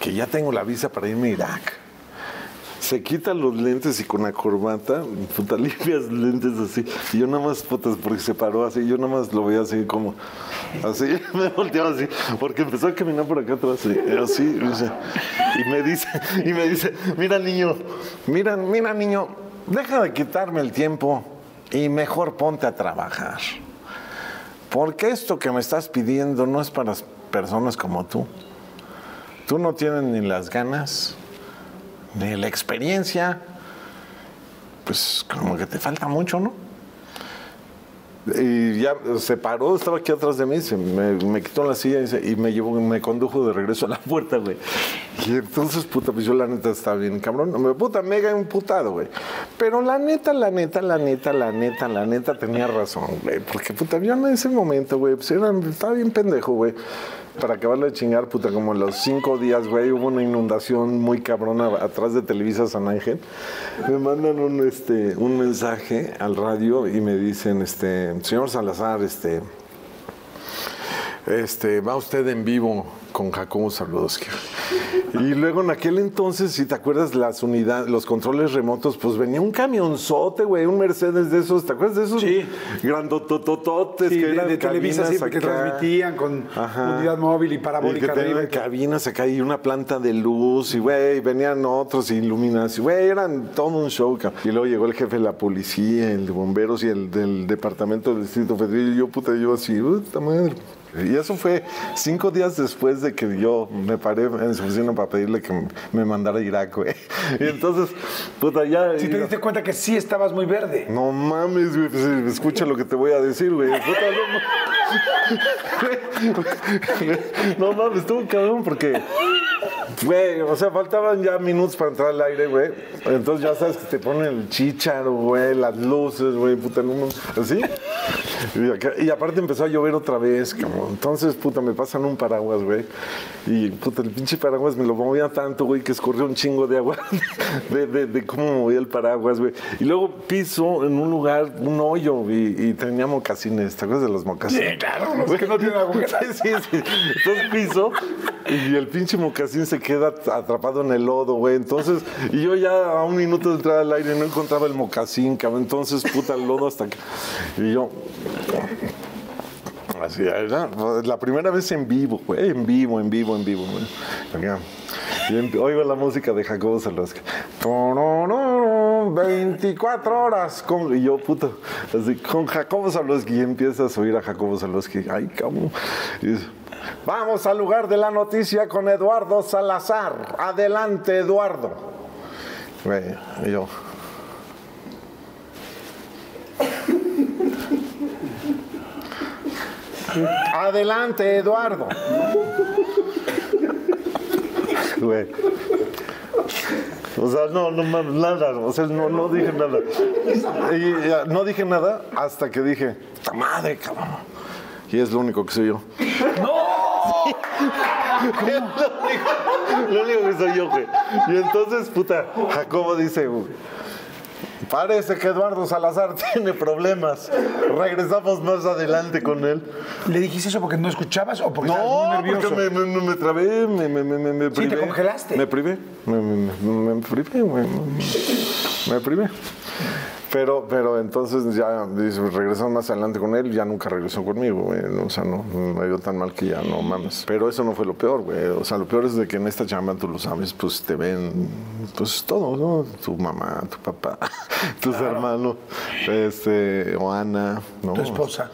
que ya tengo la visa para irme a Irak? Se quita los lentes y con la corbata, puta, limpias lentes así. Y yo nada más, putas, porque se paró así, yo nada más lo veía así como, así, me volteaba así, porque empezó a caminar por acá atrás, así, así, o sea, y me dice, y me dice, mira niño, mira, mira niño, deja de quitarme el tiempo y mejor ponte a trabajar. Porque esto que me estás pidiendo no es para personas como tú. Tú no tienes ni las ganas, ni la experiencia. Pues como que te falta mucho, ¿no? Y ya se paró, estaba aquí atrás de mí, se me, quitó la silla y, se- y me llevó, me condujo de regreso a la puerta, güey. Y entonces, puta, pues yo la neta estaba bien cabrón. Me puta, mega emputado, güey. Pero la neta, la neta, la neta, la neta, la neta tenía razón, güey. Porque, puta, yo en ese momento, güey, pues era, estaba bien pendejo, güey. Para acabarle de chingar, puta, como los cinco días, güey, hubo una inundación muy cabrona atrás de Televisa San Ángel. Me mandan un, este, un mensaje al radio y me dicen, este, señor Salazar, este, este, va usted en vivo con Jacobo Saludowski. Y luego en aquel entonces, si te acuerdas, las unidades, los controles remotos, pues venía un camionzote, güey, un Mercedes de esos, ¿te acuerdas de esos? Sí. Grandototototes Sí, que de, eran de Televisa, sí, cabinas porque acá. transmitían con Ajá. unidad móvil y Y que parabólica tenían arriba. cabinas acá y una planta de luz y güey, venían otros iluminación, güey, eran todo un show. Y luego llegó el jefe de la policía, el de bomberos y el del departamento del Distrito Federal y yo, puta, yo así, puta madre. Y eso fue cinco días después de que yo me paré en su oficina para pedirle que me mandara a Irak, güey. Y entonces, puta, ya... Si te diste cuenta que sí estabas muy verde. No mames, güey, pues, escucha lo que te voy a decir, güey. Puta, no, no mames, estuvo cabrón porque. Güey, o sea, faltaban ya minutos para entrar al aire, güey. Entonces ya sabes que te ponen el chícharo, güey, las luces, güey, puta, no ¿Así? Y, aparte empezó a llover otra vez, cabrón. Entonces, puta, me pasan un paraguas, güey. Y, puta, el pinche paraguas me lo movía tanto, güey, que escurrió un chingo de agua de, de, de cómo movía el paraguas, güey. Y luego piso en un lugar, un hoyo, y, y tenía mocasines. ¿Te acuerdas de los mocasines? Sí, claro, los que no tienen agujetas. Sí, sí, sí. Entonces piso y el pinche mocasín se queda atrapado en el lodo, güey. Entonces, y yo ya a un minuto de entrar al aire no encontraba el mocasín, cabrón. Entonces, puta, el lodo hasta que. Y yo. Así, era la primera vez en vivo, güey, en vivo, en vivo, en vivo, güey. Acá. Y em- oigo la música de Jacobo Salazar. 24 horas. Con, y yo, puta, así, con Jacobo Salosky. Y empiezas a oír a Jacobo Salosky. Ay, cabrón. Y dice, Vamos al lugar de la noticia con Eduardo Salazar. Adelante, Eduardo. Yo. Adelante, Eduardo. O sea, no, no nada. O sea, no, dije nada. No dije nada hasta que dije, ¡ta madre, cabrón! Y es lo único que soy yo. ¡No! Lo único, que soy yo, güey. Y entonces, puta, Jacobo dice, parece que Eduardo Salazar tiene problemas. Regresamos más adelante con él. ¿Le dijiste eso porque no escuchabas o porque estabas No, muy nervioso? porque me, me, me trabé, me, me, me, me, me Sí, te privé. congelaste. Me privé, me, me, me, me privé, me privé. Pero, pero entonces ya dice, regresamos más adelante con él, ya nunca regresó conmigo, güey. O sea, no, me dio tan mal que ya no mames. Pero eso no fue lo peor, güey. O sea, lo peor es de que en esta chamba, tú lo sabes, pues te ven, pues todo, ¿no? Tu mamá, tu papá, tus hermanos, este, o Ana, ¿no? Tu esposa.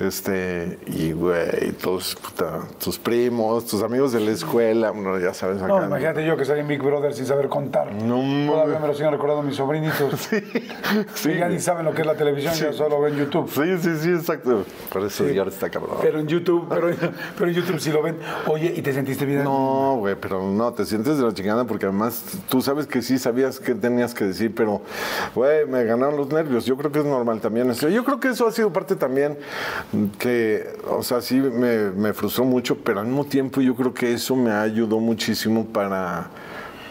Este, y güey, todos, puta, tus primos, tus amigos de la escuela, bueno, ya sabes acá. No, imagínate yo que soy en Big Brother sin saber contar. No Todavía me lo siguen recordando mis sobrinitos. Sí, que ya ni saben lo que es la televisión, ya solo ven YouTube. Sí, sí, sí, exacto. Por eso ya está cabrón. Pero en YouTube, pero, pero en YouTube sí lo ven. Oye, ¿y te sentiste bien? No, güey, pero no, te sientes de la chingada porque además tú sabes que sí sabías qué tenías que decir, pero, güey, me ganaron los nervios. Yo creo que es normal también. Yo creo que eso ha sido parte también que, o sea, sí me, frustró mucho, pero al mismo tiempo yo creo que eso me ayudó muchísimo para,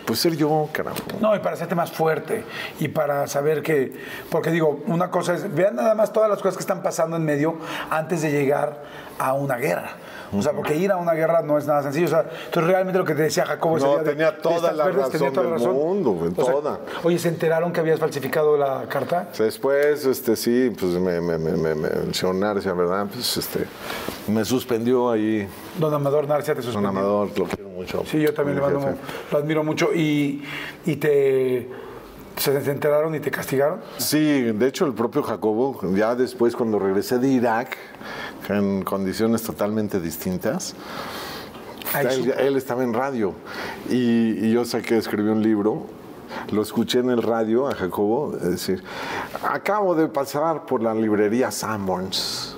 pues, ser yo, carajo. No, y para hacerte más fuerte y para saber que, porque digo, una cosa es, vean nada más todas las cosas que están pasando en medio antes de llegar a una guerra. O sea, porque ir a una guerra no es nada sencillo. O sea, entonces realmente lo que te decía Jacobo ese No, día de- tenía de toda la verdes, tenía toda la del razón. mundo, güey, O sea, toda. oye, ¿se enteraron que habías falsificado la carta? Después, este, sí, pues me, me, me, me, me el señor Narcia, ¿verdad? Pues, este, me suspendió ahí, Don Amador Narcia te don suspendió. Amador, lo quiero mucho. Sí, yo también le mando, lo admiro mucho. Y, y te, se enteraron y te castigaron. Sí, de hecho el propio Jacobo, ya después cuando regresé de Irak, en condiciones totalmente distintas, él, él estaba en radio y, y yo sé que escribió un libro, lo escuché en el radio a Jacobo, decir, acabo de pasar por la librería Sanborns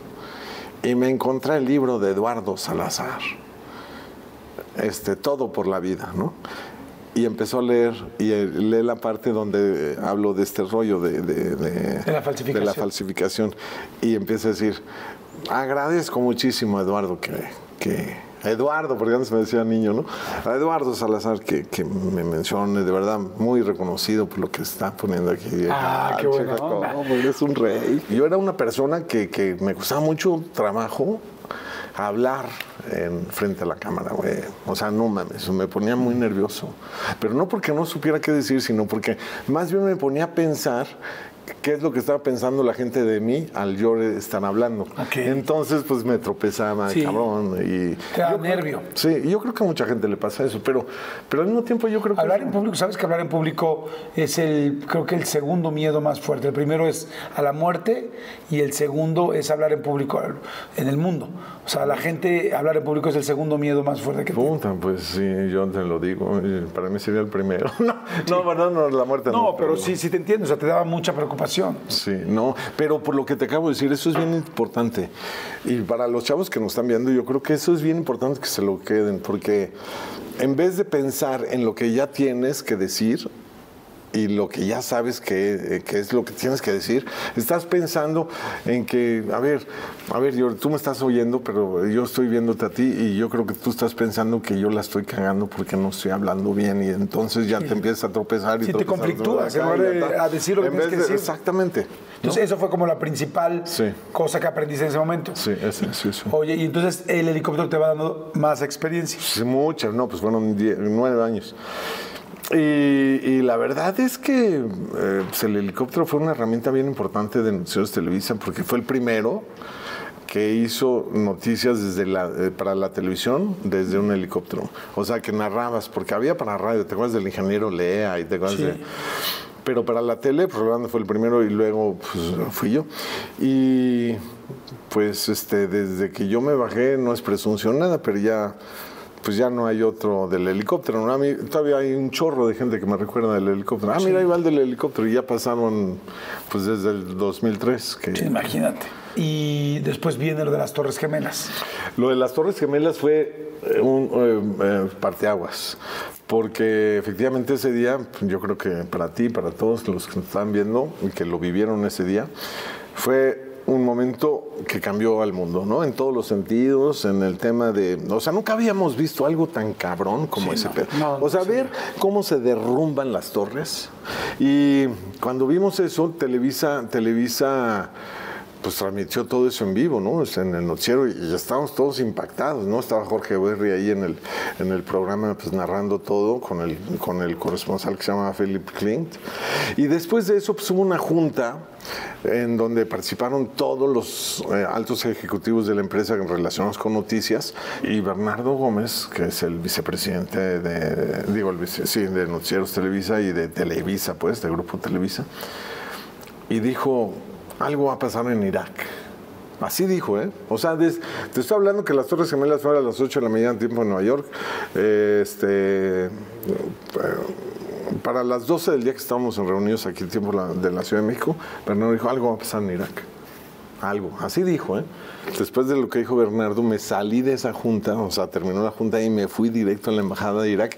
y me encontré el libro de Eduardo Salazar, este, Todo por la vida, ¿no? Y empezó a leer, y eh, lee la parte donde eh, hablo de este rollo de, de- de- De la falsificación. de la falsificación. Y empieza a decir, agradezco muchísimo a Eduardo que, que- Eduardo, porque antes me decía niño, ¿no? A Eduardo Salazar que, que me mencione, de verdad, muy reconocido por lo que está poniendo aquí. Ah, qué Jacobo, onda. pues, es un rey. Yo era una persona que, que me costaba mucho trabajo hablar en frente a la cámara, güey. O sea, no mames, me ponía muy nervioso. Pero no porque no supiera qué decir, sino porque más bien me ponía a pensar qué es lo que estaba pensando la gente de mí al yo estar hablando. Ok. Entonces, pues me tropezaba, Sí. cabrón. Y Te da yo nervio. sí, yo creo que a mucha gente le pasa eso, pero, pero al mismo tiempo yo creo que... Hablar en público, sabes que hablar en público es el, creo que el segundo miedo más fuerte. El primero es a la muerte y el segundo es hablar en público en el mundo. O sea, la gente, hablar en público es el segundo miedo más fuerte que tiene. Puta, pues sí, yo te lo digo. Para mí sería el primero. No, no, verdad, no, la muerte no. No, pero sí, sí te entiendo. O sea, te daba mucha preocupación Sí, no, pero por lo que te acabo de decir, eso es bien importante. Y para los chavos que nos están viendo, yo creo que eso es bien importante que se lo queden, porque en vez de pensar en lo que ya tienes que decir, y lo que ya sabes que, eh, que, es lo que tienes que decir, estás pensando en que, a ver, a ver, yo, tú me estás oyendo, pero yo estoy viéndote a ti y yo creo que tú estás pensando que yo la estoy cagando porque no estoy hablando bien y entonces ya te empiezas a tropezar y Sí, te conflictúas, en lugar a decir lo que En tienes vez que de- decir. Exactamente. Entonces, eso fue como la principal Sí. cosa que aprendiste en ese momento. Sí, ese- sí, sí. Oye, y entonces el helicóptero te va dando más experiencia. Sí, muchas, no, pues fueron die- nueve años. Y, y la verdad es que eh, pues el helicóptero fue una herramienta bien importante de Noticieros Televisa porque fue el primero que hizo noticias desde la, eh, para la televisión desde un helicóptero. O sea, que narrabas, porque había para radio, te acuerdas del ingeniero Lea y te acuerdas de... Pero para la tele, pues Rolando fue el primero y luego pues, fui yo. Y pues este, desde que yo me bajé, no es presunción nada, pero ya pues ya no hay otro del helicóptero. ¿no? A mí todavía hay un chorro de gente que me recuerda del helicóptero. Ah, mira, ahí va el del helicóptero. Y ya pasaron, pues desde el 2003. Que... Sí, imagínate. Y después viene lo de las Torres Gemelas. Lo de las Torres Gemelas fue eh, un eh, eh, parteaguas. Porque efectivamente ese día, yo creo que para ti, para todos los que nos están viendo y que lo vivieron ese día, fue un momento que cambió al mundo, ¿no? En todos los sentidos, en el tema de... O sea, nunca habíamos visto algo tan cabrón como ese pedo. no, o sea, ver cómo se derrumban las torres. Y cuando vimos eso, Televisa, Televisa pues transmitió todo eso en vivo, ¿no? En el noticiero y ya estábamos todos impactados, ¿no? Estaba Jorge Berry ahí en el, en el programa, pues narrando todo con el, con el corresponsal que se llama Philip Klint. Y después de eso, pues hubo una junta en donde participaron todos los eh, altos ejecutivos de la empresa relacionados con noticias y Bernardo Gómez, que es el vicepresidente de, digo, el vice- sí, de Noticieros Televisa y de Televisa, pues, de Grupo Televisa, y dijo, algo va a pasar en Irak. Así dijo, ¿eh? O sea, te estoy hablando que las Torres Gemelas fueron a las 8 de la mañana, tiempo en Nueva York. Este, eh, para las 12 del día que estábamos reunidos aquí, tiempo de la Ciudad de México, Bernardo dijo, algo va a pasar en Irak. Algo, así dijo, ¿eh? Después de lo que dijo Bernardo, me salí de esa junta, o sea, terminó la junta y me fui directo a la embajada de Irak.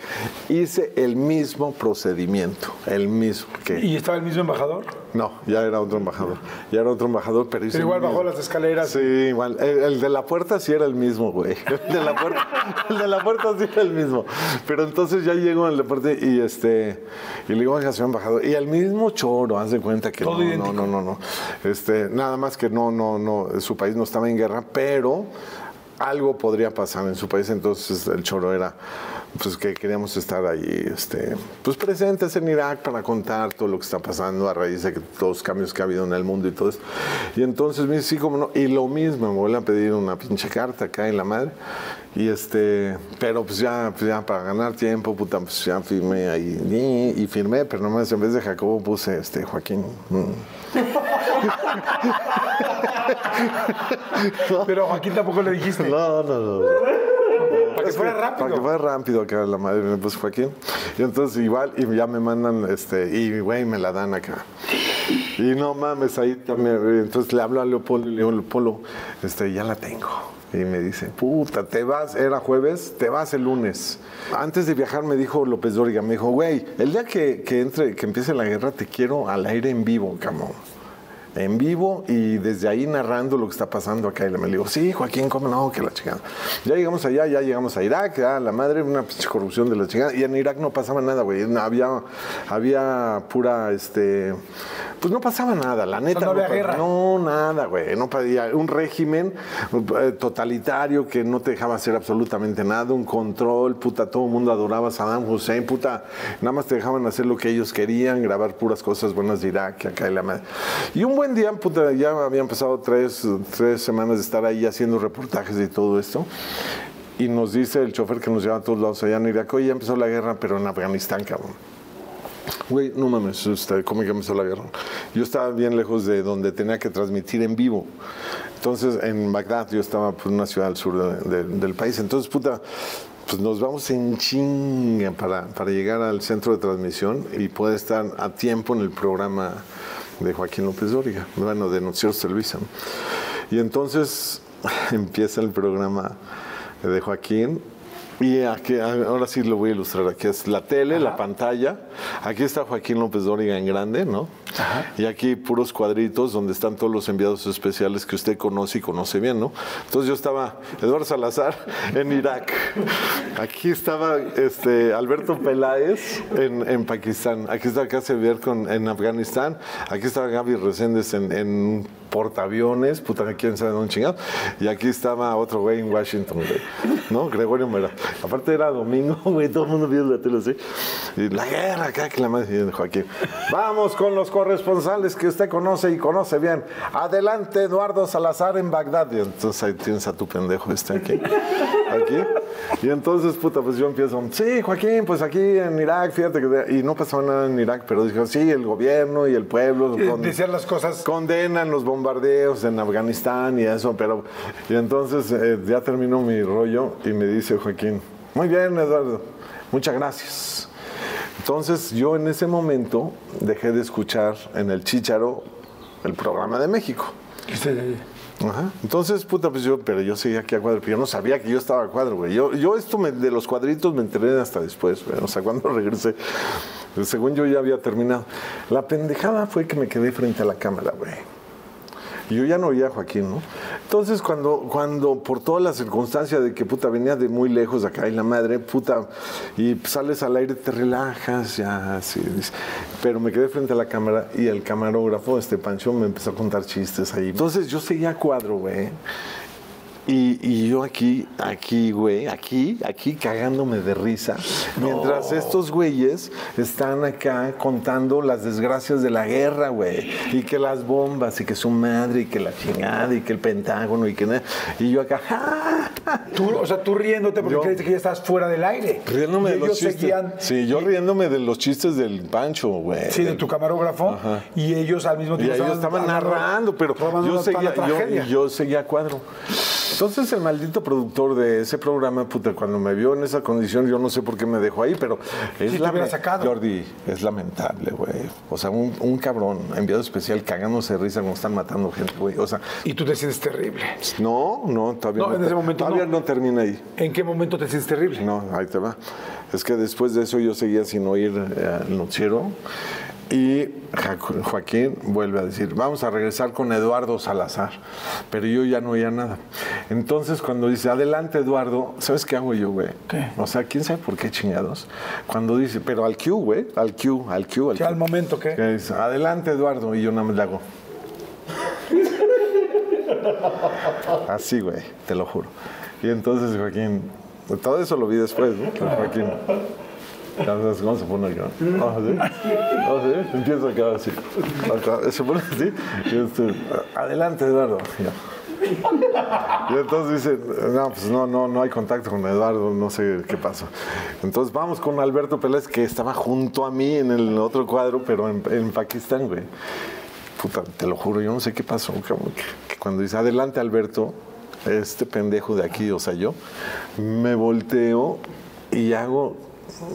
Hice el mismo procedimiento, el mismo que... ¿Y estaba el mismo embajador? No, ya era otro embajador. Ya era otro embajador, pero hice Pero igual bajó las escaleras. Sí, igual. El, el de la puerta sí era el mismo, güey. El de la puerta, el de la puerta sí era el mismo. Pero entonces ya llego al deporte y este y le digo, oiga, señor embajador, y el mismo choro, haz de cuenta que Todo no, idéntico. no, no, no, no. Este, nada más que no, no, no, su país no estaba en guerra, pero algo podría pasar en su país, entonces el choro era pues que queríamos estar ahí este pues presentes en Irak para contar todo lo que está pasando a raíz de que todos los cambios que ha habido en el mundo y todo eso. Y entonces me dice, sí, como no, y lo mismo, me vuelve a pedir una pinche carta acá en la madre. Y este, pero pues ya, pues ya para ganar tiempo, puta, pues ya firmé ahí y, y firmé, pero nomás en vez de Jacobo puse este Joaquín. Mm. Pero a Joaquín tampoco le dijiste. No, no, no. Para que fuera rápido. Para que fuera rápido acá la madre, me puso Joaquín. Y entonces igual, y ya me mandan, este, y güey, me la dan acá. Y no mames, ahí también. Entonces le hablo a Leopoldo y le digo, Leopoldo, este, ya la tengo. Y me dice, puta, te vas, era jueves, te vas el lunes. Antes de viajar me dijo López Dóriga, me dijo, güey, el día que, que entre, que empiece la guerra, te quiero al aire en vivo, camón en vivo y desde ahí narrando lo que está pasando acá. Y le me digo, sí, Joaquín, ¿cómo no? Que la chingada. Ya llegamos allá, ya llegamos a Irak, ya la madre, una corrupción de la chingada. Y en Irak no pasaba nada, güey. No, Había, había pura, este, pues no pasaba nada, la neta. no había pa- guerra. No, nada, güey. No podía. Un régimen eh, totalitario que no te dejaba hacer absolutamente nada, un control, puta, todo el mundo adoraba a Saddam Hussein, puta, nada más te dejaban hacer lo que ellos querían, grabar puras cosas buenas de Irak, acá y la madre. Y un buen día, puta, ya habían pasado tres, tres semanas de estar ahí haciendo reportajes y todo esto. Y nos dice el chofer que nos lleva a todos lados allá en Irak, oye, ya empezó la guerra, pero en Afganistán, cabrón. Güey, no mames, este, ¿cómo que empezó la guerra? Yo estaba bien lejos de donde tenía que transmitir en vivo. Entonces, en Bagdad, yo estaba pues, en una ciudad al sur de- de- del país. Entonces, puta, pues nos vamos en chinga para, para llegar al centro de transmisión y poder estar a tiempo en el programa de Joaquín López Dóriga, bueno, de Noticieros Televisa. Y entonces empieza el programa de Joaquín. Y aquí, ahora sí lo voy a ilustrar. Aquí es la tele, la pantalla. Aquí está Joaquín López Dóriga en grande, ¿no? Y aquí puros cuadritos donde están todos los enviados especiales que usted conoce y conoce bien, ¿no? Entonces yo estaba, Eduardo Salazar, en Irak. Aquí estaba este, Alberto Peláez en, en Pakistán. Aquí Cáceres con en Afganistán. Aquí estaba Gaby Reséndez en, en portaaviones, puta, quién sabe dónde chingado. Y aquí estaba otro güey en Washington, güey, ¿no? Gregorio Mera. Aparte era domingo, güey, todo el mundo viendo la tele así. Y la guerra acá, que la madre de Joaquín. Vamos con los corresponsales que usted conoce y conoce bien. Adelante, Eduardo Salazar en Bagdad. Y entonces ahí tienes a tu pendejo este aquí. Aquí. Y entonces, puta, pues yo empiezo, sí, Joaquín, pues aquí en Irak, fíjate que... Y no pasó nada en Irak, pero dijo, sí, el gobierno y el pueblo... con- Decían las cosas. condenan los bombardeos en Afganistán y eso, pero y entonces eh, ya terminó mi rollo y me dice Joaquín, muy bien Eduardo, muchas gracias. Entonces yo en ese momento dejé de escuchar en el Chícharo el programa de México. Ajá. Entonces, puta, pues yo, pero yo seguía aquí a cuadro, pero yo no sabía que yo estaba a cuadro, güey. Yo, yo esto me- de los cuadritos me enteré hasta después, güey. O sea, cuando regresé, según yo ya había terminado. La pendejada fue que me quedé frente a la cámara, güey. Yo ya no oía a Joaquín, ¿no? Entonces, cuando, cuando por todas las circunstancias de que, puta, venía de muy lejos de acá y la madre, puta, y sales al aire, te relajas, ya, así. Pero me quedé frente a la cámara y el camarógrafo, este Pancho, me empezó a contar chistes ahí. Entonces, yo seguía cuadro, güey. Y, y yo aquí, aquí, güey, aquí, aquí cagándome de risa. Mientras estos güeyes están acá contando las desgracias de la guerra, güey. Y que las bombas, y que su madre, y que la chingada, y que el Pentágono, y que nada. Y yo acá, ¡ja! Tú, o sea, tú riéndote porque Yo- creíste que ya estabas fuera del aire. Riéndome Y de los ellos chistes. seguían. Sí, yo riéndome de los chistes del Pancho, güey. Sí, de tu camarógrafo. Ajá. Y ellos al mismo Y tiempo ellos estaban narrando, pero yo seguía, yo, yo seguía cuadro. Entonces el maldito productor de ese programa, puta, cuando me vio en esa condición, yo no sé por qué me dejó ahí, pero es Sí, sacado. Jordi, es lamentable, güey. O sea, un, un cabrón enviado especial cagándose de risa cuando están matando gente, güey. O sea, Y tú te sientes terrible. no, no, todavía No, en ese momento todavía no. no termina ahí. ¿En qué momento te sientes terrible? No, ahí te va. Es que después de eso yo seguía sin oír eh, noticiero y Joaquín vuelve a decir, vamos a regresar con Eduardo Salazar. Pero yo ya no oía nada. Entonces cuando dice, adelante Eduardo, ¿sabes qué hago yo, güey? ¿Qué? O sea, ¿quién sabe por qué chingados? Cuando dice, pero al Q, güey, al Q, al Q, al Q. al momento, ¿qué? Que dice, adelante Eduardo, y yo nada más le hago. Así, güey, te lo juro. Y entonces Joaquín, todo eso lo vi después, ¿no? Joaquín, sabes cómo se pone acá. Ah, ¿sí? Ah. Empieza acá así. Acá, se pone así. Y este, adelante, Eduardo. Y entonces dice, no, pues no, no, no hay contacto con Eduardo, no sé qué pasó. Entonces vamos con Alberto Pérez, que estaba junto a mí en el otro cuadro, pero en, en Pakistán, güey. Puta, te lo juro, yo no sé qué pasó, que cuando dice, adelante Alberto, este pendejo de aquí, o sea, yo, me volteo y hago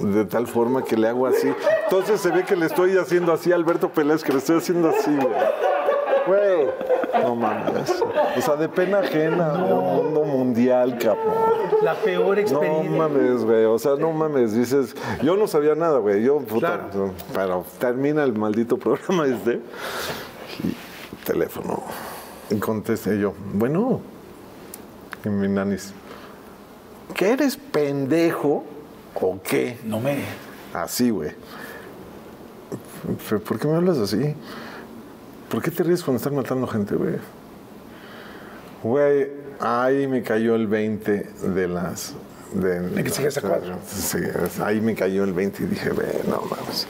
de tal forma que le hago así. Entonces se ve que le estoy haciendo así a Alberto Pérez, que le estoy haciendo así, güey. Güey, no mames. O sea, de pena ajena, mundo mundial, cabrón. La peor No experiencia. mames, güey. O sea, no mames. Dices, yo no sabía nada, güey. Yo, puta. Claro. Pero termina el maldito programa este. Y teléfono. Y contesté yo, bueno. Y mi nanis, ¿qué eres pendejo o qué? No me. Así, güey. ¿Por qué me hablas así? ¿Por qué te ríes cuando están matando gente, güey? Güey, ahí me cayó el 20 de las... De, De que sigues a cuadro. Sí, ahí me cayó el 20 y dije, güey, no mames.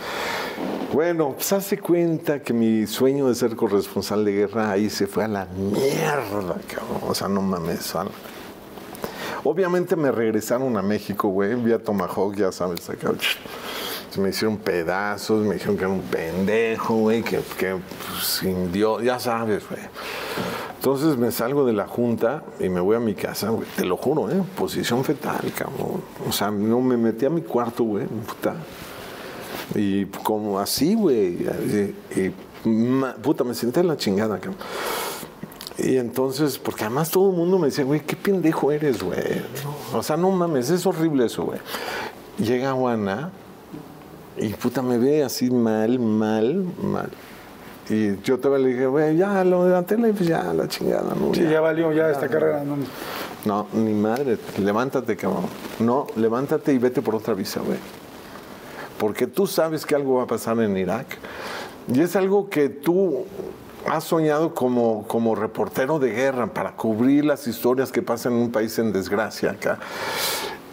Bueno, pues hace cuenta que mi sueño de ser corresponsal de guerra ahí se fue a la mierda, cabrón. O sea, no mames. a la- Obviamente me regresaron a México, güey, vía Tomahawk, ya sabes, acá. Me hicieron pedazos, me dijeron que era un pendejo, güey, que, que pues, sin Dios, ya sabes, güey. Entonces me salgo de la junta y me voy a mi casa, güey, te lo juro, ¿eh? Posición fetal, cabrón. O sea, no me metí a mi cuarto, güey, puta. Y como así, güey. Y, y puta, me senté en la chingada, cabrón. Y entonces, porque además todo el mundo me decía, güey, qué pendejo eres, güey. No, O sea, no mames, es horrible eso, güey. Llega Juana y puta me ve así mal, mal, mal. Y yo todavía le dije, güey, ya lo de la tele, pues ya, la chingada, ¿no? Sí, ya valió ya esta carrera. ¿no? No, ni madre, levántate, cabrón. No, levántate y vete por otra visa, güey. Porque tú sabes que algo va a pasar en Irak. Y es algo que tú has soñado como, como reportero de guerra para cubrir las historias que pasan en un país en desgracia acá.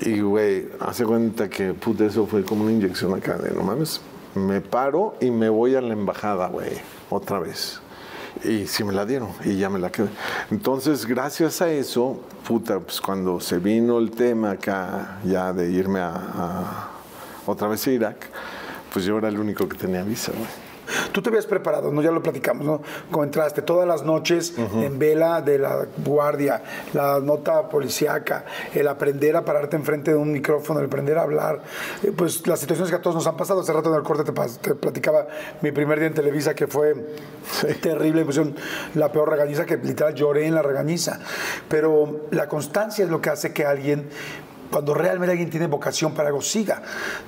Y, güey, hace cuenta que, puta, eso fue como una inyección acá de, no mames, me paro y me voy a la embajada, güey, otra vez. Y sí me la dieron y ya me la quedé. Entonces, gracias a eso, puta, pues cuando se vino el tema acá ya de irme a, a- otra vez a Irak, pues yo era el único que tenía visa, güey. Tú te habías preparado, ¿no? Ya lo platicamos, ¿no? Como entraste todas las noches en vela de la guardia, la nota policíaca, el aprender a pararte enfrente de un micrófono, el aprender a hablar, eh, pues las situaciones que a todos nos han pasado. Hace rato en el corte te, te platicaba mi primer día en Televisa que fue terrible, pusieron la peor regañiza, que literal lloré en la regañiza. Pero la constancia es lo que hace que alguien cuando realmente alguien tiene vocación para algo, siga.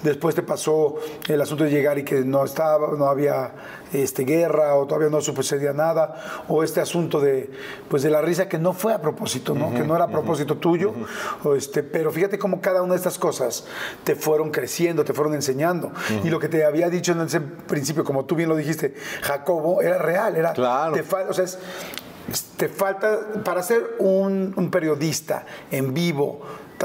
Después te pasó el asunto de llegar y que no estaba, no había este, guerra o todavía no sucedía nada, o este asunto de, pues, de la risa que no fue a propósito, ¿no? que no era a propósito tuyo, o este, pero fíjate cómo cada una de estas cosas te fueron creciendo, te fueron enseñando. Y lo que te había dicho en ese principio, como tú bien lo dijiste, Jacobo, era real, era... Claro. te o sea, es- te falta, para ser un, un periodista en vivo,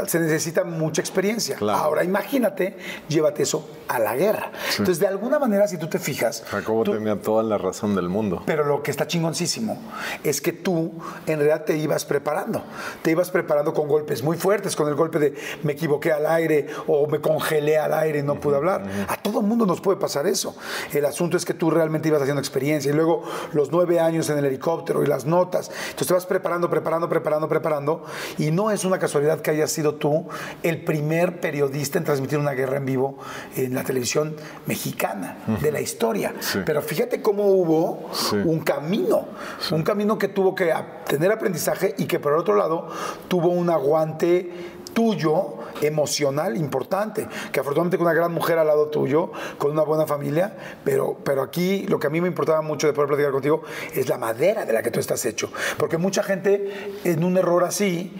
se necesita mucha experiencia. Claro. Ahora imagínate, llévate eso a la guerra. Entonces, de alguna manera, si tú te fijas, Jacobo tú- tenía toda la razón del mundo. pero lo que está chingoncísimo es que tú en realidad te ibas preparando. Te ibas preparando con golpes muy fuertes, con el golpe de me equivoqué al aire o me congelé al aire y no pude hablar. A todo el mundo nos puede pasar eso. El asunto es que tú realmente ibas haciendo experiencia y luego los nueve años en el helicóptero y las notas. Entonces te vas preparando, preparando, preparando, preparando. Y no es una casualidad que hayas sido tú el primer periodista en transmitir una guerra en vivo en la televisión mexicana de la historia. Sí. Pero fíjate cómo hubo Sí. un camino, un camino que tuvo que tener aprendizaje y que por el otro lado tuvo un aguante tuyo emocional importante, que afortunadamente con una gran mujer al lado tuyo, con una buena familia, pero, pero aquí lo que a mí me importaba mucho de poder platicar contigo es la madera de la que tú estás hecho, porque mucha gente en un error así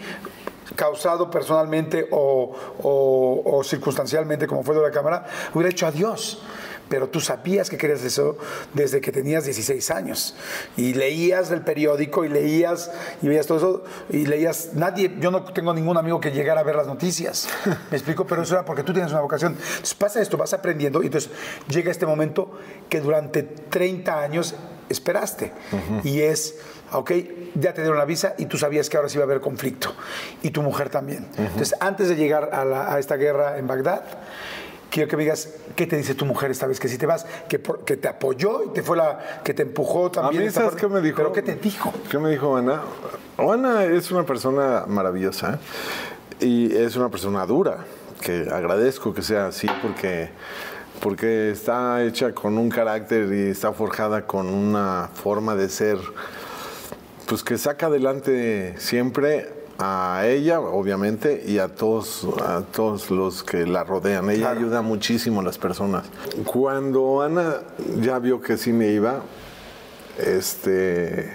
causado personalmente o, o- circunstancialmente, como fue de la cámara, hubiera hecho adiós. Pero tú sabías que querías eso desde que tenías 16 años. Y leías el periódico y leías y veías todo eso. Y leías, nadie, yo no tengo ningún amigo que llegara a ver las noticias. Me explico, pero eso era porque tú tienes una vocación. Entonces pasa esto, vas aprendiendo y entonces llega este momento que durante 30 años esperaste. Y es, ok, ya te dieron la visa y tú sabías que ahora sí iba a haber conflicto. Y tu mujer también. Entonces, antes de llegar a, la- a esta guerra en Bagdad, quiero que me digas qué te dice tu mujer esta vez que si te vas, que, por- que te apoyó y te fue la que te empujó A también. mí, esta ¿sabes parte? qué me dijo? ¿Pero qué te dijo? ¿Qué me dijo Ana? Ana es una persona maravillosa y es una persona dura, que agradezco que sea así porque, porque está hecha con un carácter y está forjada con una forma de ser, pues que saca adelante siempre a ella, obviamente, y a todos, a todos los que la rodean. Ella ayuda muchísimo a las personas. Cuando Ana ya vio que sí me iba, este,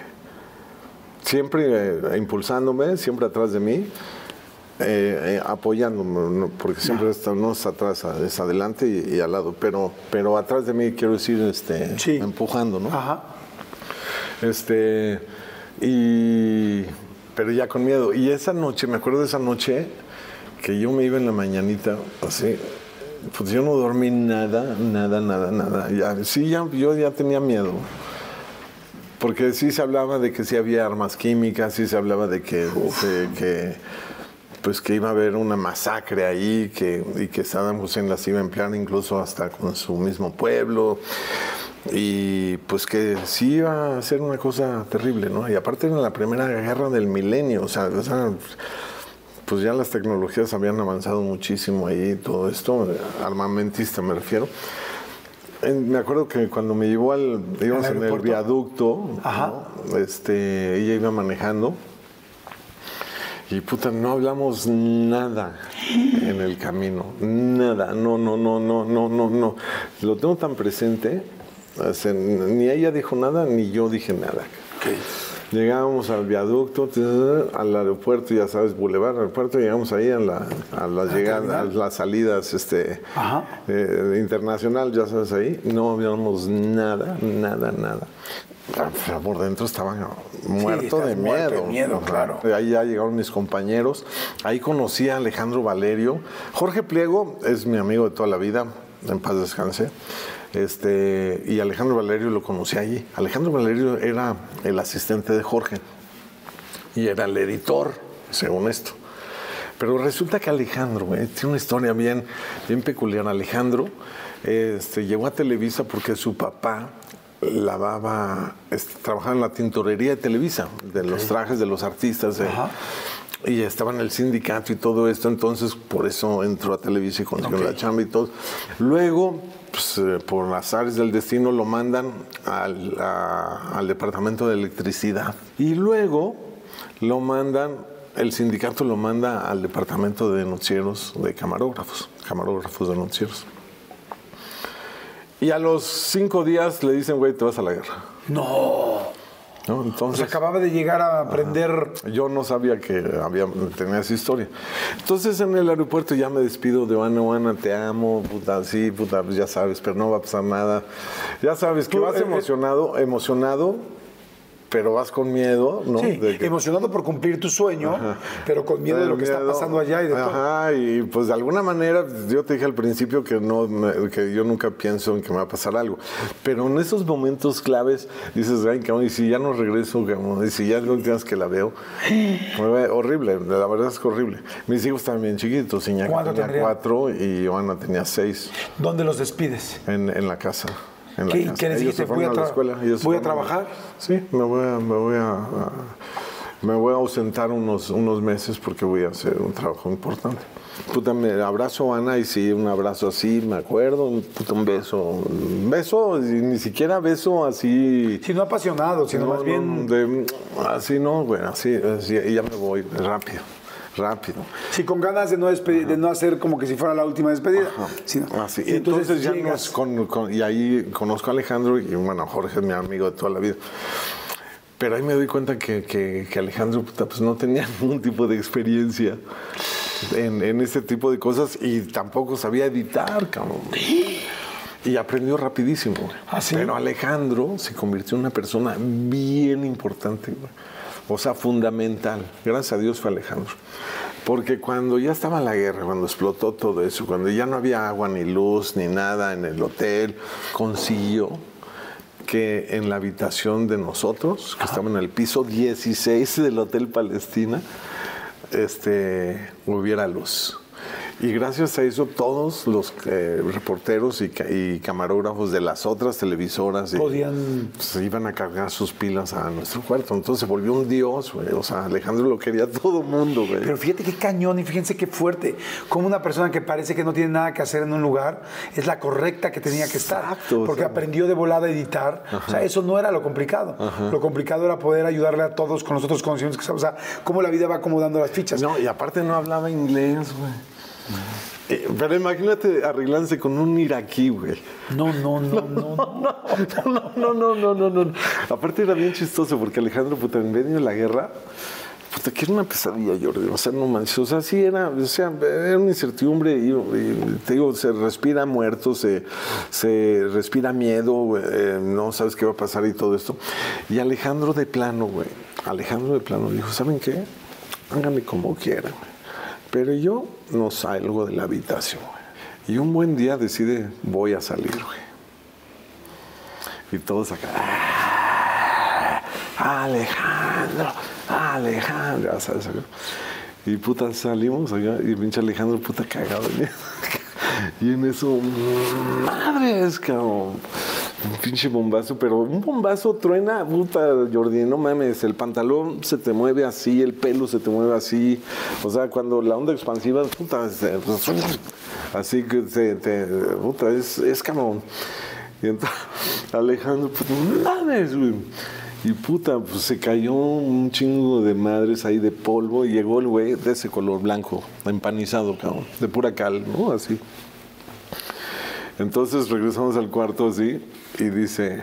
siempre eh, impulsándome, siempre atrás de mí, eh, eh, apoyándome, ¿no? porque siempre está- no es atrás, es adelante y, y al lado, pero, pero atrás de mí quiero decir, este, Sí. empujando, ¿no? Ajá. Este, y, pero ya con miedo. Y esa noche, me acuerdo de esa noche que yo me iba en la mañanita, así, pues yo no dormí nada, nada, nada, nada. Ya, sí, ya, yo ya tenía miedo. Porque sí se hablaba de que sí había armas químicas, sí se hablaba de que, de que pues que iba a haber una masacre ahí, que, y que Saddam Hussein las iba a emplear incluso hasta con su mismo pueblo. Y pues que sí iba a ser una cosa terrible, ¿no? Y aparte era la primera guerra del milenio, o sea, o sea, pues ya las tecnologías habían avanzado muchísimo ahí, todo esto, armamentista me refiero. me acuerdo que cuando me llevó al, íbamos ¿Al en el viaducto, Ajá. ¿no? este, ella iba manejando y puta, no hablamos nada en el camino, nada, no, no, no, no, no, no, no. Lo tengo tan presente, o sea, ni ella dijo nada, ni yo dije nada. Llegábamos al viaducto, al aeropuerto, ya sabes, Boulevard, aeropuerto, llegamos ahí a la, a las llegadas, a las salidas este, eh, internacional, ya sabes, ahí, no habíamos nada, nada, nada. Pero por dentro estaba muerto estás de muerto de miedo. miedo, claro. Ahí ya llegaron mis compañeros. Ahí conocí a Alejandro Valerio. Jorge Pliego es mi amigo de toda la vida, en paz descanse. Este, y Alejandro Valerio lo conocí allí. Alejandro Valerio era el asistente de Jorge y era el editor, según esto. Pero resulta que Alejandro, güey, tiene una historia bien, bien peculiar. Alejandro este, llegó a Televisa porque su papá lavaba, este, trabajaba en la tintorería de Televisa, de los trajes de los artistas. eh, y estaba en el sindicato y todo esto, entonces por eso entró a Televisa y consiguió la chamba y todo. Luego, pues, eh, por las áreas del destino, lo mandan al, al departamento de electricidad. Y luego lo mandan, el sindicato lo manda al departamento de noticieros de camarógrafos, camarógrafos de noticieros. Y a los cinco días le dicen, güey, te vas a la guerra. No. ¿No? Pues Entonces, acababa de llegar a aprender. yo no sabía que había, tenía esa historia. Entonces en el aeropuerto ya me despido de Ana, Ana, te amo, puta, sí, puta, pues ya sabes, pero no va a pasar nada. Ya sabes que vas eh, eh, emocionado, emocionado, pero vas con miedo, ¿no? Sí, De que- emocionado por cumplir tu sueño, pero con miedo de lo que está pasando allá y de todo. Ajá, y pues de alguna manera, yo te dije al principio que no, me- que yo nunca pienso en que me va a pasar algo. Pero en esos momentos claves dices, ay, cabrón, y si ya no regreso, cabrón, y si ya no tienes que la veo, horrible, la verdad es que horrible. Mis hijos bien chiquitos, Iñaki ¿Cuánto tenía cuatro y Joana tenía seis ¿Dónde los despides? en, en la casa. En la ¿Qué- casa. qué les dijiste? Voy a tra- voy trabajar. Sí, me voy a, me voy a, a- me voy a ausentar unos, unos meses porque voy a hacer un trabajo importante. Puta, me abrazo a Ana y sí, un abrazo así, me acuerdo, un, puta, un beso. Un beso, ni siquiera beso así. Si no apasionado, sino no, más no, bien. de- así no, güey, así, así, y ya me voy, rápido, rápido. Sí, con ganas de no, despedir, de no hacer como que si fuera la última despedida. sino- Así, y y entonces, ya llegas. nos con, con- y ahí conozco a Alejandro y bueno, Jorge es mi amigo de toda la vida. Pero ahí me doy cuenta que, que- que Alejandro pues, no tenía ningún tipo de experiencia en, en este tipo de cosas y tampoco sabía editar, cabrón. Y aprendió rapidísimo. ¿Ah, sí? Pero Alejandro se convirtió en una persona bien importante, güey. O sea, fundamental. Gracias a Dios fue Alejandro. Porque cuando ya estaba la guerra, cuando explotó todo eso, cuando ya no había agua ni luz ni nada en el hotel, consiguió que en la habitación de nosotros, que estaba en el piso 16 del Hotel Palestina, este, hubiera luz. Y gracias a eso todos los eh, reporteros y, ca- y camarógrafos de las otras televisoras Podían- se iban a cargar sus pilas a nuestro cuarto. Entonces se volvió un dios, güey. O sea, Alejandro lo quería todo mundo, güey. Pero fíjate qué cañón y fíjense qué fuerte. Como una persona que parece que no tiene nada que hacer en un lugar es la correcta que tenía que estar. Exacto, o Porque sea. aprendió de volada a editar. O sea, eso no era lo complicado. Lo complicado era poder ayudarle a todos con los otros conocimientos que. O sea, cómo la vida va acomodando las fichas. No, y aparte no hablaba inglés, güey. Eh, Pero imagínate arreglándose con un iraquí, güey. No, no, no, no. no. No, no, no, no, no, no. Aparte era bien chistoso porque Alejandro, puta, en medio de la guerra, puta, que era una pesadilla, Jordi. O sea, no manches. O sea, sí era, o sea, era una incertidumbre y, y te digo, se respira muerto, se, se respira miedo, eh, no sabes qué va a pasar y todo esto. Y Alejandro de plano, güey, Alejandro de plano dijo, ¿saben qué? Háganme como quieran, güey. Pero yo no salgo de la habitación. Y un buen día decide, voy a salir, güey. Y todos acá. "Ah, Alejandro, Alejandro, acá. Y puta, salimos allá y pinche Alejandro, puta cagado. Y en eso, madres, cabrón. Un pinche bombazo, pero un bombazo truena, puta, Jordi, no mames, el pantalón se te mueve así, el pelo se te mueve así. O sea, cuando la onda expansiva, puta, así que se te, puta, es, es cabrón. Y entonces Alejandro, pues, mames, güey. Y puta, pues se cayó un chingo de madres ahí de polvo y llegó el güey de ese color blanco, empanizado, cabrón, de pura cal, ¿no? Así. Entonces regresamos al cuarto así y dice,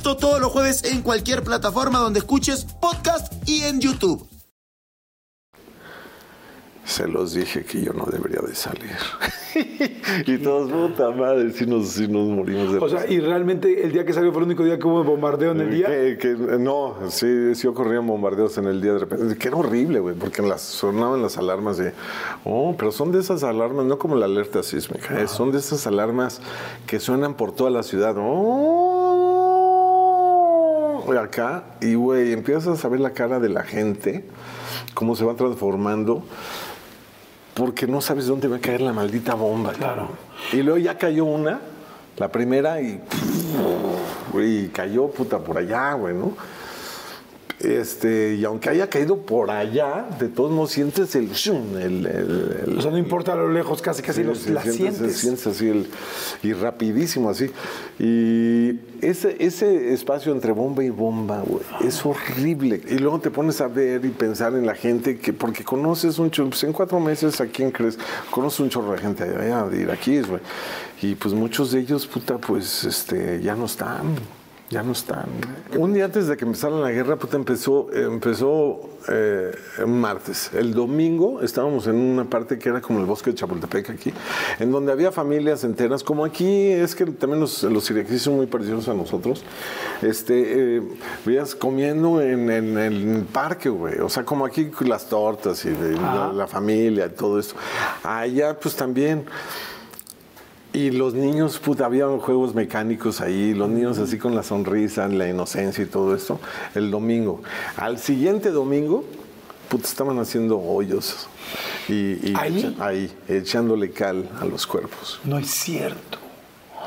Esto todos los jueves en cualquier plataforma donde escuches podcast y en YouTube. se los dije que yo no debería de salir. y todos, puta madre, si nos, si nos morimos de O sea, y realmente el día que salió fue el único día que hubo bombardeo en el día. Que- que- no, sí, sí ocurrían bombardeos en el día de repente. Que era horrible, güey, porque las, sonaban las alarmas de. Oh, pero son de esas alarmas, no como la alerta sísmica, eh, son de esas alarmas que suenan por toda la ciudad. Oh, acá, y güey, empiezas a ver la cara de la gente, cómo se va transformando. Porque no sabes dónde va a caer la maldita bomba. Claro. Y luego ya cayó una, la primera, y, y cayó puta por allá, güey, ¿no? Este, y aunque haya caído por allá, de todos modos sientes el, shum, el, el- el- O sea, no importa a lo lejos, casi casi Sí, los, sí, la sientes, sientes. sientes así y rapidísimo así. Y ese, ese espacio entre bomba y bomba, güey, es horrible. Y luego te pones a ver y pensar en la gente que, porque conoces un chorro, pues en cuatro meses, ¿a quién crees? Conoces un chorro de gente allá de iraquíes, güey. Y pues muchos de ellos, puta, pues este, ya no están. Ya no están. Un día antes de que empezara la guerra, puta, empezó, empezó eh, un martes. El domingo estábamos en una parte que era como el bosque de Chapultepec aquí, en donde había familias enteras, como aquí es que también los, los iraquíes son muy parecidos a nosotros. Este, eh, veías comiendo en, en el parque, güey. O sea, como aquí las tortas y de la, la familia y todo esto. Allá, pues también. Y los niños, puta, había juegos mecánicos ahí, los niños así con la sonrisa, la inocencia y todo esto, el domingo. Al siguiente domingo, puta, estaban haciendo hoyos. Y, y ¿Ahí? echa- ahí, echándole cal a los cuerpos. No es cierto.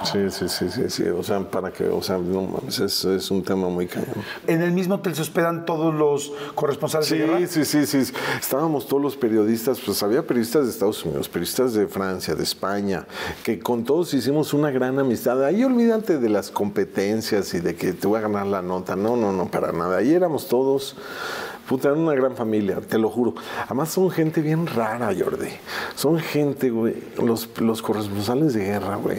Sí, sí, sí, sí, sí. O sea, para que, o sea, no mames, es, es un tema muy cañón. En el mismo hotel se hospedan todos los corresponsales Sí, de guerra. sí, sí, sí. Estábamos todos los periodistas, pues había periodistas de Estados Unidos, periodistas de Francia, de España, que con todos hicimos una gran amistad. Ahí olvídate de las competencias y de que te voy a ganar la nota. No, no, no, para nada. Ahí éramos todos. Puta, era una gran familia, te lo juro. Además son gente bien rara, Jordi. Son gente, güey, los, los corresponsales de guerra, güey.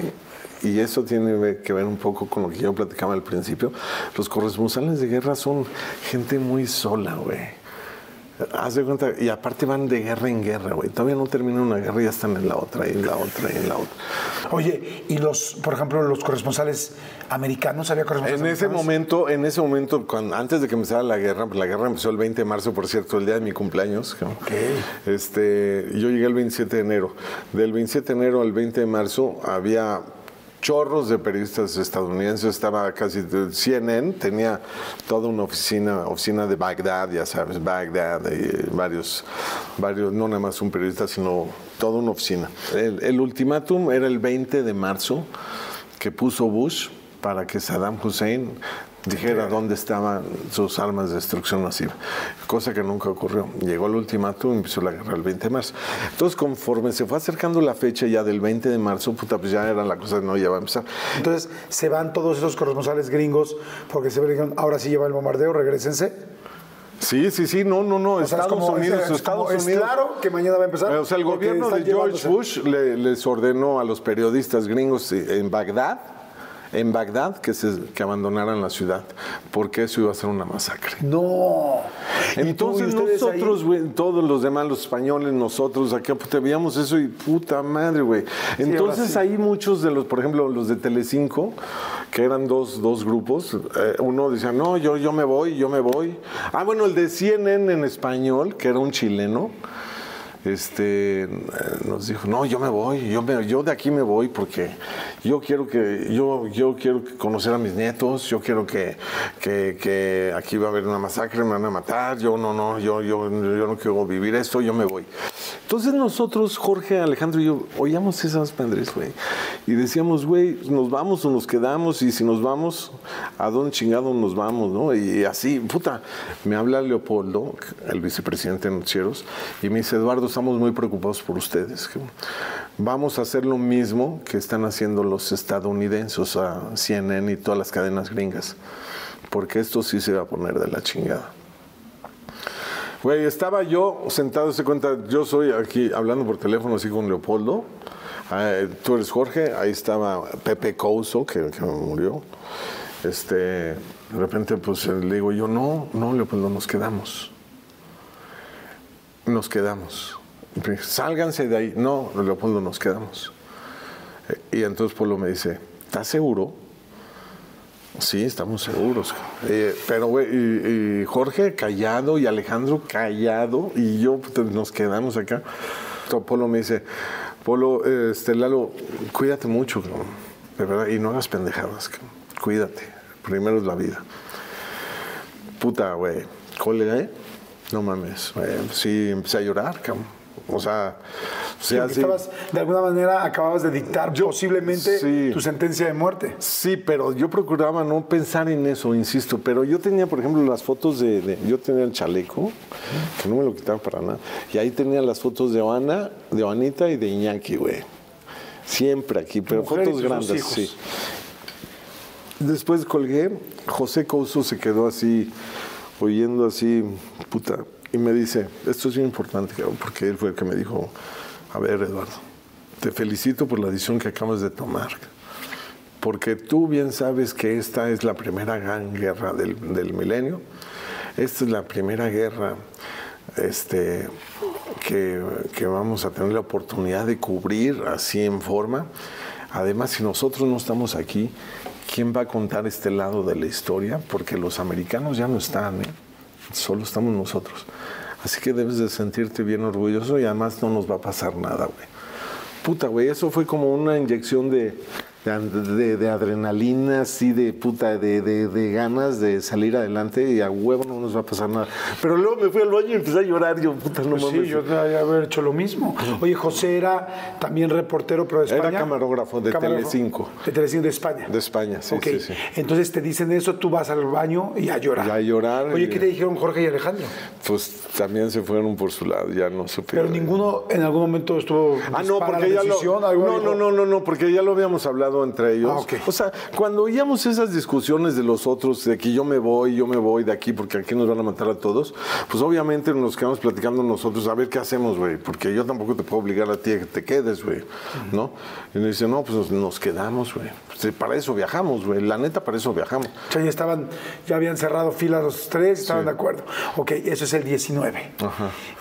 Y eso tiene que ver un poco con lo que yo platicaba al principio. Los corresponsales de guerra son gente muy sola, güey. Haz de cuenta, y aparte van de guerra en guerra, güey. Todavía no termina una guerra y ya están en la otra, y en la otra, y en la otra. Oye, y los, por ejemplo, los corresponsales americanos, había corresponsales En ese americanos? momento, en ese momento, cuando, antes de que empezara la guerra, pues la guerra empezó el 20 de marzo, por cierto, el día de mi cumpleaños. cabrón. Este, yo llegué el 27 de enero. Del 27 de enero al 20 de marzo había chorros de periodistas estadounidenses, estaba casi CNN, tenía toda una oficina, oficina de Bagdad, ya sabes, Bagdad, y varios, varios, no nada más un periodista, sino toda una oficina. El, el ultimátum era el 20 de marzo que puso Bush para que Saddam Hussein dijera dónde estaban sus armas de destrucción masiva, cosa que nunca ocurrió. Llegó el ultimátum y empezó la guerra el 20 de marzo. Entonces, conforme se fue acercando la fecha ya del 20 de marzo, puta, pues ya era la cosa, no, ya va a empezar. Entonces, se van todos esos corresponsales gringos porque se ven, ahora sí lleva el bombardeo, regresense. Sí, sí, sí, no, no, no, O sea, es Estados como- Unidos, es- es Estados Unidos. claro que mañana va a empezar, O sea, el gobierno de George llevándose. Bush le- les ordenó a los periodistas gringos en Bagdad en Bagdad que, se, que abandonaran la ciudad, porque eso iba a ser una masacre. No. ¿Y tú, y Entonces nosotros, güey, todos los demás, los españoles, nosotros, acá pues, te veíamos eso y puta madre, güey. Entonces sí. ahí muchos de los, por ejemplo, los de Telecinco, que eran dos, dos grupos, eh, uno decía, no, yo, yo me voy, yo me voy. Ah, bueno, el de CNN en español, que era un chileno, este, eh, nos dijo, no, yo me voy, yo, me- yo de aquí me voy porque yo quiero que, yo, yo quiero conocer a mis nietos, yo quiero que, que, aquí va a haber una masacre, me van a matar, yo no, no, yo, yo, yo no quiero vivir esto, yo me voy. Entonces nosotros, Jorge, Alejandro y yo, oíamos esas madres, güey, y decíamos, güey, nos vamos o nos quedamos, y si nos vamos, ¿a dónde chingado nos vamos, no? Y así, puta, me habla Leopoldo, el vicepresidente de Noticieros, y me dice, Eduardo, estamos muy preocupados por ustedes. Vamos a hacer lo mismo que están haciendo los estadounidenses, o sea, CNN y todas las cadenas gringas, porque esto sí se va a poner de la chingada. Güey, estaba yo sentado, se cuenta, yo soy aquí hablando por teléfono así con Leopoldo. Ah, tú eres Jorge, ahí estaba Pepe Couso, que, que murió. Este, de repente, pues le digo yo, no, no, Leopoldo, nos quedamos. Nos quedamos. Dice, Sálganse de ahí. No, Leopoldo, nos quedamos. Eh, Y entonces Polo me dice, ¿estás seguro? Sí, estamos seguros. Eh, pero, güey, y, Jorge callado y Alejandro callado y yo pues, nos quedamos acá. Entonces, Polo me dice, Polo, eh, este, Lalo, cuídate mucho, de verdad, y no hagas pendejadas, cuídate. Primero es la vida. Puta, güey, colgué, no mames, güey, sí, empecé a llorar, cabrón. O sea, Sí, sea, sí. estabas, de alguna manera acababas de dictar posiblemente sí. tu sentencia de muerte. Sí, pero yo procuraba no pensar en eso, insisto. Pero yo tenía, por ejemplo, las fotos de, de- yo tenía el chaleco, que no me lo quitaba para nada. Y ahí tenía las fotos de Oana, de Oanita y de Iñaki, güey. Siempre aquí, pero mujer fotos grandes, sí. Después colgué, José Couso se quedó así, oyendo así, puta, y me dice, esto es bien importante, porque él fue el que me dijo, a ver, Eduardo, te felicito por la decisión que acabas de tomar, porque tú bien sabes que esta es la primera gran guerra del, del milenio, esta es la primera guerra este, que, que vamos a tener la oportunidad de cubrir así en forma. Además, si nosotros no estamos aquí, ¿quién va a contar este lado de la historia? Porque los americanos ya no están, ¿eh? Solo estamos nosotros. Así que debes de sentirte bien orgulloso y además no nos va a pasar nada, güey. Puta, güey, eso fue como una inyección de, de, adrenalina, así de puta, de, de- de ganas de salir adelante y a huevo no nos va a pasar nada. Pero luego me fui al baño y empecé a llorar. Yo, puta, no Pues mames. sí, yo debería haber hecho lo mismo. Oye, José era también reportero, pero de Era España. camarógrafo de Telecinco. De Telecinco de España. De España, sí, sí, sí. Entonces te dicen eso, tú vas al baño y a llorar. Y a llorar, Oye, y- ¿qué te dijeron Jorge y Alejandro? Pues también se fueron por su lado, ya no supe. Pero ninguno en algún momento estuvo Ah, no, porque ya lo, no, no, no, no, no, porque ya lo habíamos hablado entre ellos. Ah. O sea, cuando oíamos esas discusiones de los otros, de que yo me voy, yo me voy de aquí porque aquí nos van a matar a todos, pues obviamente nos quedamos platicando nosotros, a ver qué hacemos, güey, porque yo tampoco te puedo obligar a ti a que te quedes, güey, ¿no? Y nos dice, no, pues nos, quedamos, güey. Pues, para eso viajamos, güey, la neta, para eso viajamos. O sea, ya estaban, ya habían cerrado filas los tres, estaban de acuerdo. Ok, eso es el 19.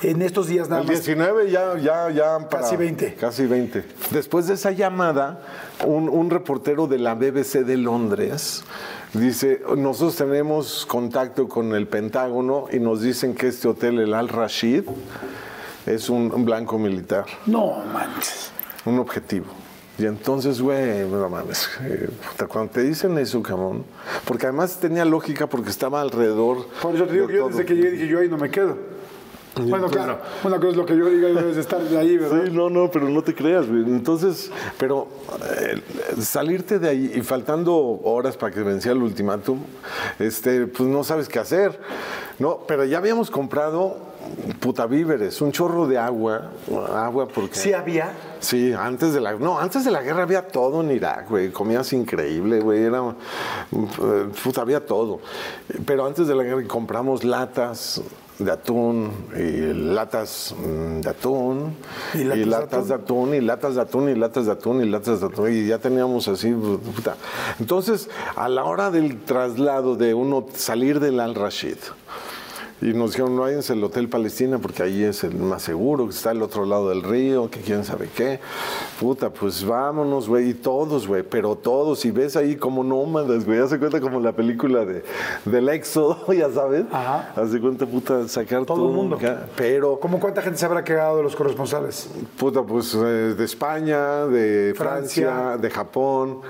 En estos días nada El más. 19 ya, ya, ya. para- Casi 20. Casi 20. Después de esa llamada, un, un reportero de la BBC de Londres dice, nosotros tenemos contacto con el Pentágono y nos dicen que este hotel, el Al Rashid, es un, un blanco militar, No, manches. un objetivo. Y entonces, güey, no mames, eh, cuando te dicen eso, cabrón, porque además tenía lógica porque estaba alrededor. Por eso te digo que yo todo. desde que llegué dije, yo ahí no me quedo. Bueno, claro, una cosa es lo que yo diga y debes de estar de ahí, ¿verdad? Sí, no, no, pero no te creas, güey. Entonces, pero eh, salirte de ahí y faltando horas para que vencía el ultimátum, este, pues no sabes qué hacer. No, pero ya habíamos comprado puta víveres, un chorro de agua, agua porque... Sí había. Sí, antes de la... No, antes de la guerra había todo en Irak, güey. Comías increíble, güey. Era... eh, Puta, había todo. Pero antes de la guerra compramos latas de atún y latas mm, de atún. ¿Y latas de latas de atún y latas de atún y latas de atún y latas de atún. Y ya teníamos así puta. entonces a la hora del traslado de uno salir del Al Rashid y nos dijeron, no váyanse al Hotel Palestina porque ahí es el más seguro, que está al otro lado del río, que quién sabe qué. Puta, pues vámonos, güey, y todos, güey, pero todos. Y ves ahí como nómadas, güey, hace cuenta como la película de, del Éxodo, ya sabes. Ajá. Hace cuenta, puta, sacar Todo el mundo. acá. Pero, ¿Cómo cuánta gente se habrá quedado de los corresponsales? puta, pues eh, de España, de Francia, Francia. de Japón,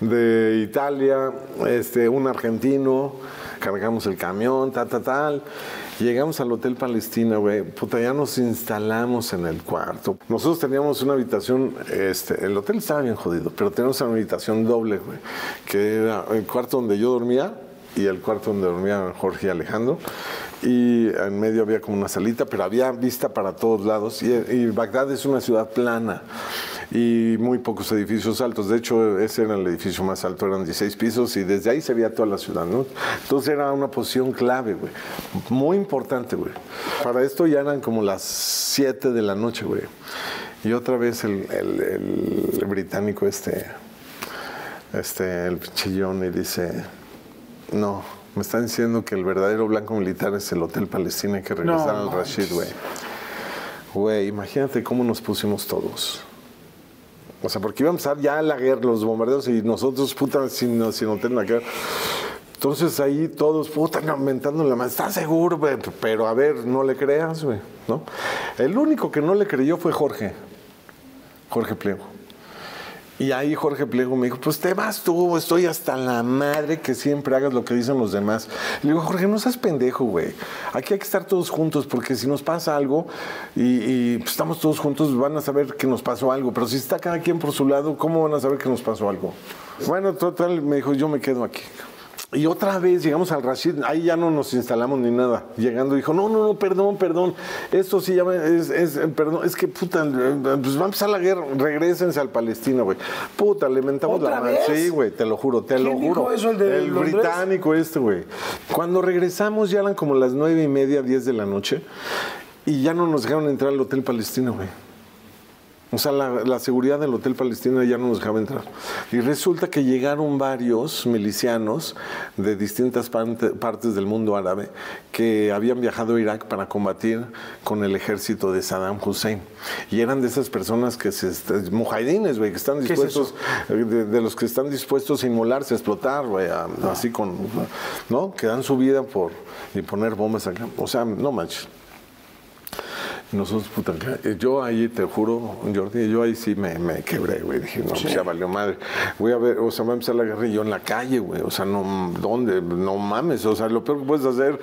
de Italia, este, un argentino, cargamos el camión, tal, tal, tal. Llegamos al Hotel Palestina, güey, puta, ya nos instalamos en el cuarto. Nosotros teníamos una habitación, este, el hotel estaba bien jodido, pero teníamos una habitación doble, güey, que era el cuarto donde yo dormía y el cuarto donde dormían Jorge y Alejandro. Y en medio había como una salita, pero había vista para todos lados. Y, y Bagdad es una ciudad plana y muy pocos edificios altos. De hecho, ese era el edificio más alto, eran 16 pisos y desde ahí se veía toda la ciudad, ¿no? Entonces era una posición clave, güey. Muy importante, güey. Para esto ya eran como las 7 de la noche, güey. Y otra vez el, el- el británico este, este, el chillón y dice, no, me están diciendo que el verdadero blanco militar es el Hotel Palestina, hay que regresar No al Rashid, güey. Güey, imagínate cómo nos pusimos todos. O sea, porque iba a empezar ya la guerra, los bombardeos y nosotros, puta, sin, sin hotel en la guerra. Entonces ahí todos, puta, aumentando la mano. ¿Estás seguro? güey? Pero a ver, no le creas, güey, ¿no? El único que no le creyó fue Jorge. Jorge Pliego. Y ahí Jorge Pliego me dijo, pues te vas tú, estoy hasta la madre que siempre hagas lo que dicen los demás. Le digo, Jorge, no seas pendejo, güey. Aquí hay que estar todos juntos porque si nos pasa algo y, y, pues, estamos todos juntos, van a saber que nos pasó algo. Pero si está cada quien por su lado, ¿cómo van a saber que nos pasó algo? Bueno, total, me dijo, yo me quedo aquí. Y otra vez llegamos al Rashid, ahí ya no nos instalamos ni nada. Llegando dijo, no, no, no, perdón, perdón. Esto sí ya me- es, es, perdón, es que puta, eh, pues va a empezar la guerra, regresense al Palestina, güey. Puta, le mentamos la ¿Otra madre. Sí, güey, te lo juro, te lo ¿Quién dijo juro. eso, el de británico este, güey. Cuando regresamos ya eran como las nueve y media, diez de la noche. Y ya no nos dejaron entrar al Hotel Palestina, güey. O sea, la, la seguridad del Hotel Palestina ya no nos dejaba entrar. Y resulta que llegaron varios milicianos de distintas parte- partes del mundo árabe que habían viajado a Irak para combatir con el ejército de Saddam Hussein. Y eran de esas personas que se... Mujahidines, güey, que están es dispuestos... de, de los que están dispuestos a inmolarse, a explotar, güey, a- así con... ¿No? Que dan su vida por... y poner bombas acá. O sea, no manches. Nosotros, puta, eh, yo ahí, te juro, Jordi, yo ahí sí me, me quebré, güey. Dije, no, pues ya valió madre. Voy a ver, o sea, va a empezar la guerra y yo en la calle, güey. O sea, no, ¿dónde? No mames. O sea, lo peor que puedes hacer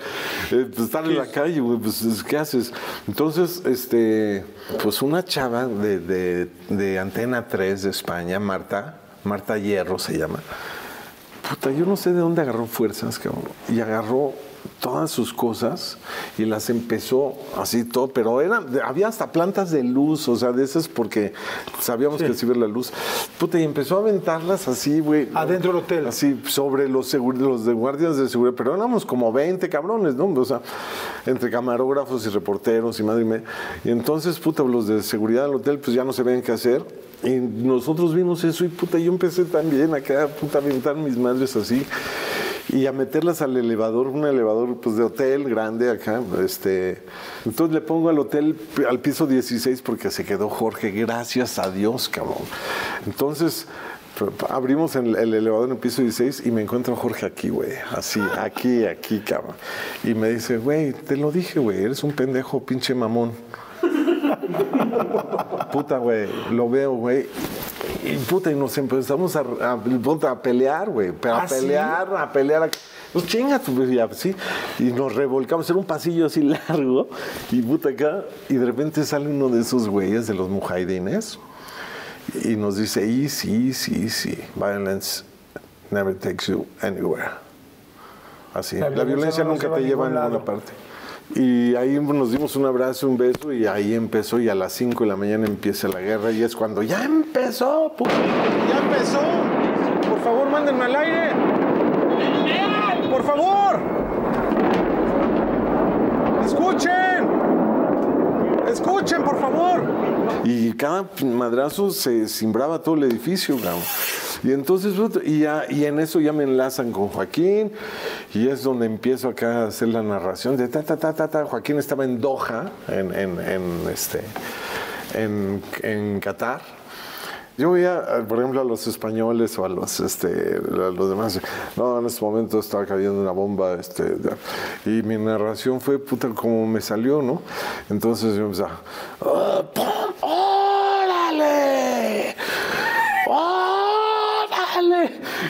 es pues, estar en la calle, güey. Pues, es- ¿qué haces? Entonces, este, pues una chava de, de, de Antena 3 de España, Marta, Marta Hierro se llama. Puta, yo no sé de dónde agarró fuerzas, cabrón. Y agarró todas sus cosas y las empezó así todo, pero era, había hasta plantas de luz, o sea, de esas porque sabíamos que se iba la luz. Puta, y empezó a aventarlas así, güey. Adentro del hotel. Así, sobre los, los de guardias de seguridad, pero éramos como 20 cabrones, ¿no? O sea, entre camarógrafos y reporteros y madre mía. Y entonces, puta, los de seguridad del hotel, pues ya no sabían qué hacer. Y nosotros vimos eso y puta, yo empecé también acá, puta, a aventar mis madres así y a meterlas al elevador, un elevador pues de hotel grande acá, este, entonces le pongo al hotel al piso 16 porque se quedó Jorge, gracias a Dios, cabrón. Entonces abrimos el, el elevador en el piso 16 y me encuentro a Jorge aquí, güey, así, aquí, aquí, cabrón. Y me dice, güey, te lo dije, güey, eres un pendejo, pinche mamón. Puta, güey, lo veo, güey. Y puta, y nos empezamos a, a, pelear, güey. Pero a ¿Ah, sí? pelear, a pelear. a- Pues chinga, tú, pues, ya, sí. Y nos revolcamos, era un pasillo así largo. Y puta acá. Y de repente sale uno de esos güeyes de los mujahidines. Y nos dice, easy, easy, easy. Violence never takes you anywhere. Así. La La, violencia violencia no nos nunca te lleva a ninguna parte. Y ahí nos dimos un abrazo, un beso y ahí empezó y a las 5 de la mañana empieza la guerra y es cuando ya empezó, puta, ya empezó. Por favor, mándenme al aire. Por favor. Escuchen. Escuchen, por favor. Y cada madrazo se cimbraba todo el edificio, cabrón. Y entonces, puta, y, ya, y en eso ya me enlazan con Joaquín, y es donde empiezo acá a hacer la narración de ta, ta, ta, ta, ta. Joaquín estaba en Doha, en, en, en, este, en, en Qatar. Yo veía, por ejemplo, a los españoles o a los, este, los demás. No, en este momento estaba cayendo una bomba. Este, y mi narración fue puta como me salió, ¿no? Entonces yo empezaba. "Ah,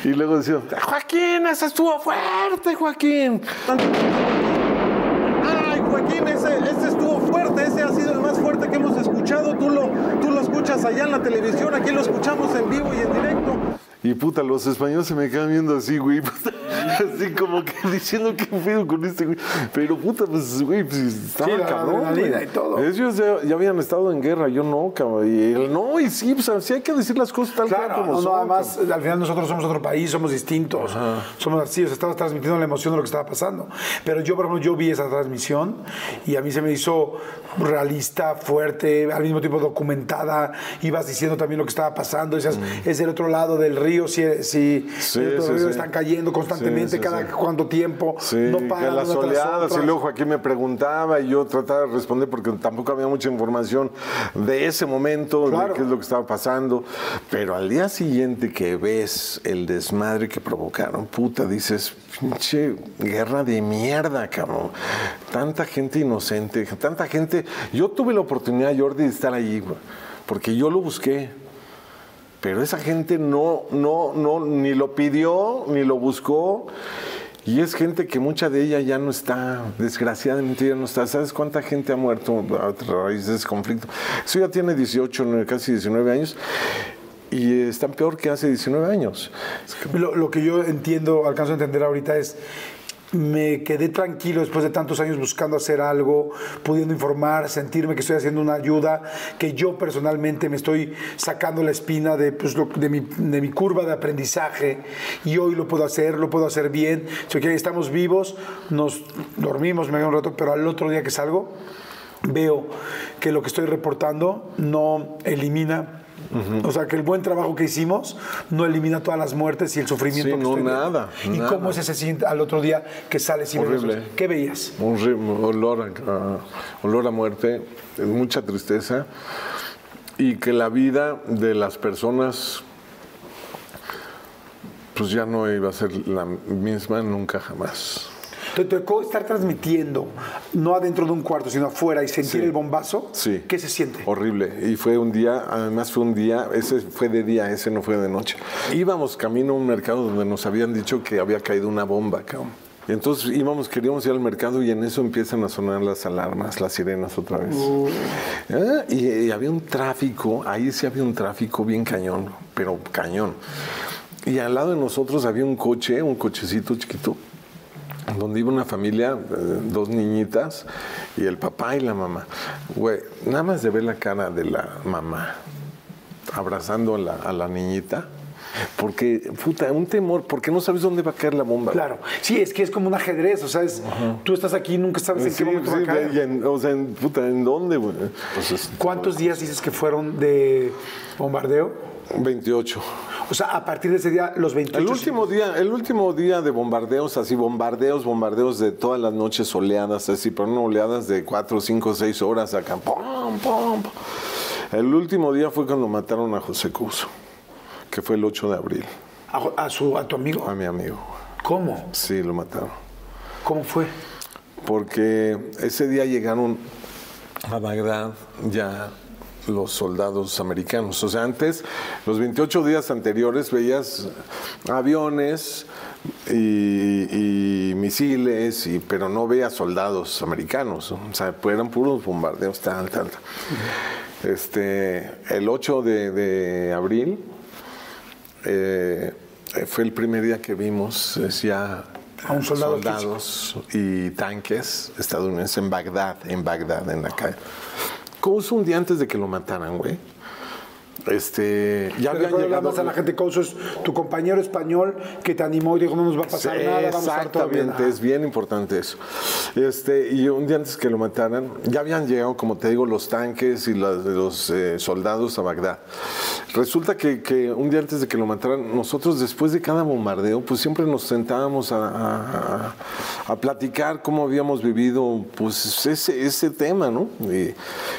Y luego decía, Joaquín, ese estuvo fuerte, Joaquín. Ay, Joaquín, ese, ese estuvo fuerte, ese ha sido el más fuerte que hemos escuchado. Tú lo, tú lo escuchas allá en la televisión, aquí lo escuchamos en vivo y en directo. Y puta, los españoles se me quedan viendo así, güey. puta, así como que diciendo qué pedo con este güey. Pero puta, pues, güey, pues estaba Sí, la cabrón. adrenalina güey. y todo. Ellos ya, ya habían estado en guerra, yo no, cabrón. Y él no, y sí, pues sí hay que decir las cosas tal Claro, como no, no, son. además, al final nosotros somos otro país, somos distintos, somos así, o sea, estabas transmitiendo la emoción de lo que estaba pasando. Pero yo, por ejemplo, yo vi esa transmisión y a mí se me hizo realista, fuerte, al mismo tiempo documentada, ibas diciendo también lo que estaba pasando, decías, es del otro lado del río, si, si Mm. Sí, del otro sí, río sí. están cayendo constantemente, cada cuánto tiempo, no paran las oleadas, y luego Joaquín me preguntaba y yo trataba de responder porque tampoco había mucha información de ese momento, Claro. de qué es lo que estaba pasando. Pero al día siguiente que ves el desmadre que provocaron, puta, dices, pinche guerra de mierda, cabrón. Tanta gente inocente, tanta gente. Yo tuve la oportunidad, Jordi, de estar güey, porque yo lo busqué. Pero esa gente no, no, no, ni lo pidió, ni lo buscó. Y es gente que mucha de ella ya no está, desgraciadamente ya no está. ¿Sabes cuánta gente ha muerto a raíz de ese conflicto? Eso ya tiene 18, no, casi 19 años. Y están peor que hace 19 años. Lo, lo que yo entiendo, alcanzo a entender ahorita es, me quedé tranquilo después de tantos años buscando hacer algo, pudiendo informar, sentirme que estoy haciendo una ayuda, que yo personalmente me estoy sacando la espina de, pues, lo- de, mi, de mi curva de aprendizaje y hoy lo puedo hacer, lo puedo hacer bien. Si estamos vivos, nos dormimos, me quedo un rato, pero al otro día que salgo, veo que lo que estoy reportando no elimina, o sea, que el buen trabajo que hicimos no elimina todas las muertes y el sufrimiento Sí, que no, nada, ¿Y nada. cómo es ese siguiente al otro día que sales y Horrible. ¿Qué veías? Un olor a- olor a muerte, mucha tristeza. Y que la vida de las personas pues ya no iba a ser la misma nunca jamás. Te tocó estar transmitiendo, no adentro de un cuarto, sino afuera y sentir Sí. el bombazo. Sí. ¿Qué se siente? Horrible. Y fue un día, además fue un día, ese fue de día, ese no fue de noche. Íbamos camino a un mercado donde nos habían dicho que había caído una bomba, cabrón. Y entonces íbamos, queríamos ir al mercado y en eso empiezan a sonar las alarmas, las sirenas otra vez. Ah, y, y había un tráfico, ahí sí había un tráfico bien cañón, pero cañón. Y al lado de nosotros había un coche, un cochecito chiquito, donde iba una familia, eh, dos niñitas y el papá y la mamá. Güey, nada más de ver la cara de la mamá abrazando a la, a la niñita, porque, puta, un temor, porque no sabes dónde va a caer la bomba. Claro. Sí, es que es como un ajedrez, o sea, es- tú estás aquí y nunca sabes en Sí, qué momento va a sí, caer. en- o sea, en, puta, ¿en dónde, güey? Pues es- ¿Cuántos días dices que fueron de bombardeo? 28. O sea, a partir de ese día, los 28. El último día, el último día de bombardeos, así bombardeos, bombardeos de todas las noches oleadas, así, pero no oleadas de cuatro, cinco, seis horas acá. pum, pum, pum. El último día fue cuando mataron a José Couso, que fue el 8 de abril, A, a su, a tu amigo. a mi amigo. ¿Cómo? Sí, lo mataron. ¿Cómo fue? Porque ese día llegaron a Bagdad ya los soldados americanos. O sea, antes, los 28 días anteriores, veías aviones y, y misiles, y, pero no veías soldados americanos. O sea, pues eran puros bombardeos, tal, tal. tal. Este, el 8 de, de abril eh, fue el primer día que vimos ya A un soldado soldados y tanques estadounidenses en Bagdad, en Bagdad, en la calle. Couso un día antes de que lo mataran, güey. Este, ya Pero habían llegado... más a la gente, Couso es tu compañero español que te animó y dijo, no nos va a pasar Sí, nada, vamos a estar todo bien. Exactamente, es bien importante eso. Este, y un día antes que lo mataran, ya habían llegado, como te digo, los tanques y las- los eh, soldados a Bagdad. Resulta que, que un día antes de que lo mataran, nosotros después de cada bombardeo, pues siempre nos sentábamos a, a- platicar cómo habíamos vivido pues ese, ese tema, ¿no? Y,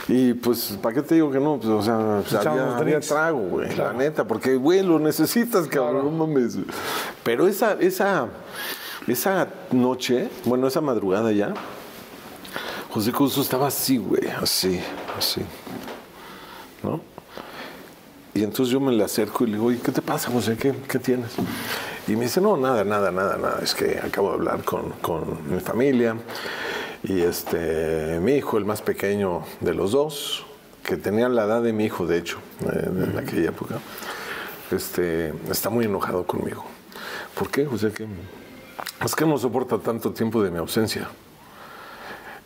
y, pues, ¿para qué te digo que no? Pues, o sea, pues, había, trago, güey, la neta, porque, güey, lo necesitas, cabrón, no mames. Pero esa, esa, esa noche, bueno, esa madrugada ya, José Couso estaba así, güey, así, así, ¿no? Y entonces yo me le acerco y le digo, oye, ¿qué te pasa, José? ¿Qué, qué tienes? Y me dice, no, nada, nada, nada, nada. Es que acabo de hablar con, con mi familia y este, mi hijo, el más pequeño de los dos, que tenía la edad de mi hijo, de hecho, eh, en aquella época, este, está muy enojado conmigo. ¿Por qué, José? ¿Qué? Es que no soporta tanto tiempo de mi ausencia.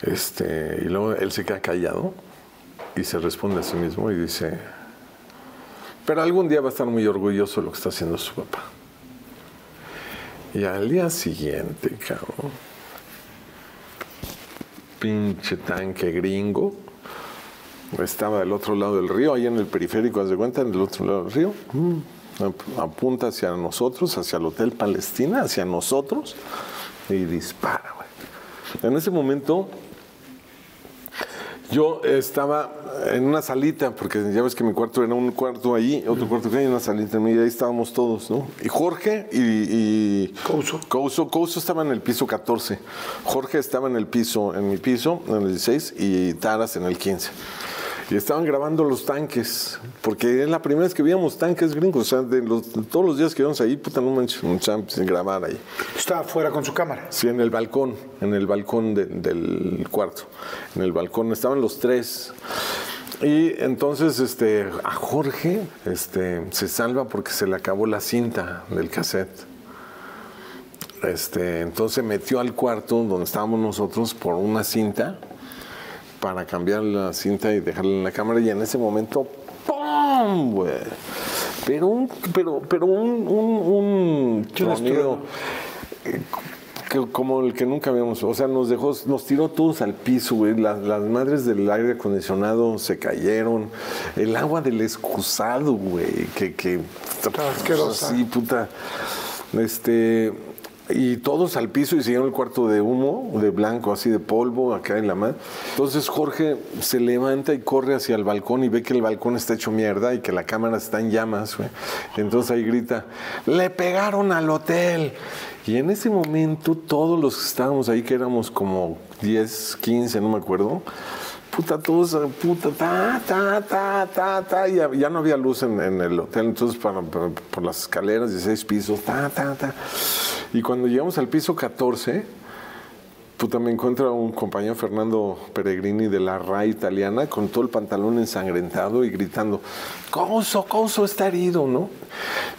Este, y luego él se queda callado y se responde a sí mismo y dice, pero algún día va a estar muy orgulloso de lo que está haciendo su papá. Y al día siguiente, cabrón, pinche tanque gringo, estaba del otro lado del río, ahí en el periférico, haz de cuenta, en el otro lado del río, mm, ap- apunta hacia nosotros, hacia el Hotel Palestina, hacia nosotros, y dispara, güey. En ese momento, yo estaba en una salita, porque ya ves que mi cuarto era un cuarto ahí, otro cuarto acá y una salita, y ahí estábamos todos, ¿no? Y Jorge y... y Couso. Couso, Couso estaba en el piso 14, Jorge estaba en el piso, en mi piso, en el 16, y Taras en el 15. Y estaban grabando los tanques, porque es la primera vez que veíamos tanques gringos, o sea, de, los- de todos los días que íbamos ahí, puta, no manches, un champ sin grabar ahí. Estaba afuera con su cámara. Sí, en el balcón, en el balcón de- del cuarto. En el balcón estaban los tres. Y entonces este, a Jorge este, se salva porque se le acabó la cinta del cassette. Este, entonces metió al cuarto donde estábamos nosotros por una cinta para cambiar la cinta y dejarla en la cámara y en ese momento ¡pum! güey! Pero un, pero, pero un, un, un tronido, eh, que- como el que nunca habíamos, o sea, nos dejó, nos tiró todos al piso, güey. Las, las madres del aire acondicionado se cayeron. El agua del excusado, güey, que, que asquerosa. así, puta. Este, y todos al piso y siguieron el cuarto de humo, de blanco, así de polvo, acá en la mano. Entonces Jorge se levanta y corre hacia el balcón y ve que el balcón está hecho mierda y que la cámara está en llamas. Entonces ahí grita, le pegaron al hotel. Y en ese momento todos los que estábamos ahí, que éramos como 10, 15, no me acuerdo, puta, todos, puta, ta, ta, ta, ta, ta, y ya, ya no había luz en, en el hotel, entonces para, para- por las escaleras, 16 pisos, ta, ta, ta. Y cuando llegamos al piso 14, puta, me encuentra un compañero Fernando Peregrini de la RAI italiana con todo el pantalón ensangrentado y gritando, Couso, Couso está herido, ¿no?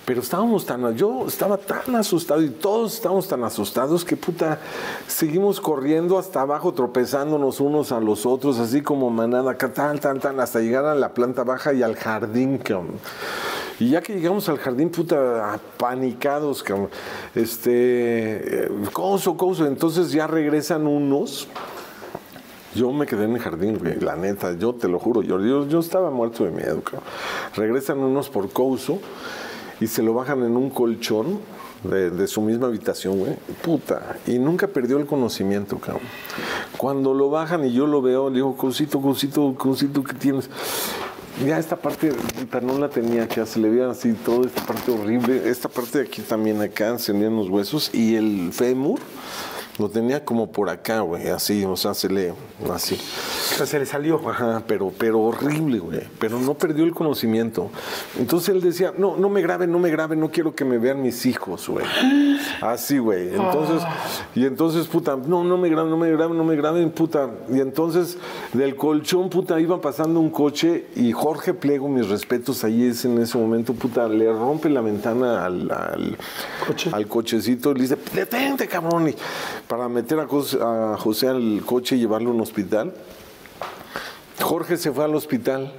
Pero estábamos tan, yo estaba tan asustado y todos estábamos tan asustados que puta, seguimos corriendo hasta abajo, tropezándonos unos a los otros, así como manada, tal, tal, tal, hasta llegar a la planta baja y al jardín, cabrón. Y ya que llegamos al jardín, puta, apanicados, cabrón. Este, eh, couso, couso. Entonces ya regresan unos. Yo me quedé en el jardín, güey, la neta, yo te lo juro, yo, yo, yo estaba muerto de miedo, cabrón. Regresan unos por Couso y se lo bajan en un colchón de, de su misma habitación, güey. Puta, y nunca perdió el conocimiento, cabrón. Cuando lo bajan y yo lo veo, le digo, Cousito, Cousito, Cousito, ¿qué tienes? Ya esta parte no la tenía, ya se le veía así toda esta parte horrible. Esta parte de aquí también acá, veían los huesos y el fémur lo tenía como por acá, güey, así, o sea, se le así. se le salió. Ajá, pero, pero horrible, güey. Pero no perdió el conocimiento. Entonces él decía, no, no me graben, no me graben, no quiero que me vean mis hijos, güey. Así, güey. Entonces, y entonces, puta, no, no me graben, no me graben, no me graben, puta. Y entonces, del colchón, puta, iba pasando un coche y Jorge Plego, mis respetos, ahí es en ese momento, puta, le rompe la ventana al, al, al cochecito, le dice, detente, cabrón, y para meter a, Jos- a José al coche y llevarlo a un hospital. Jorge se fue al hospital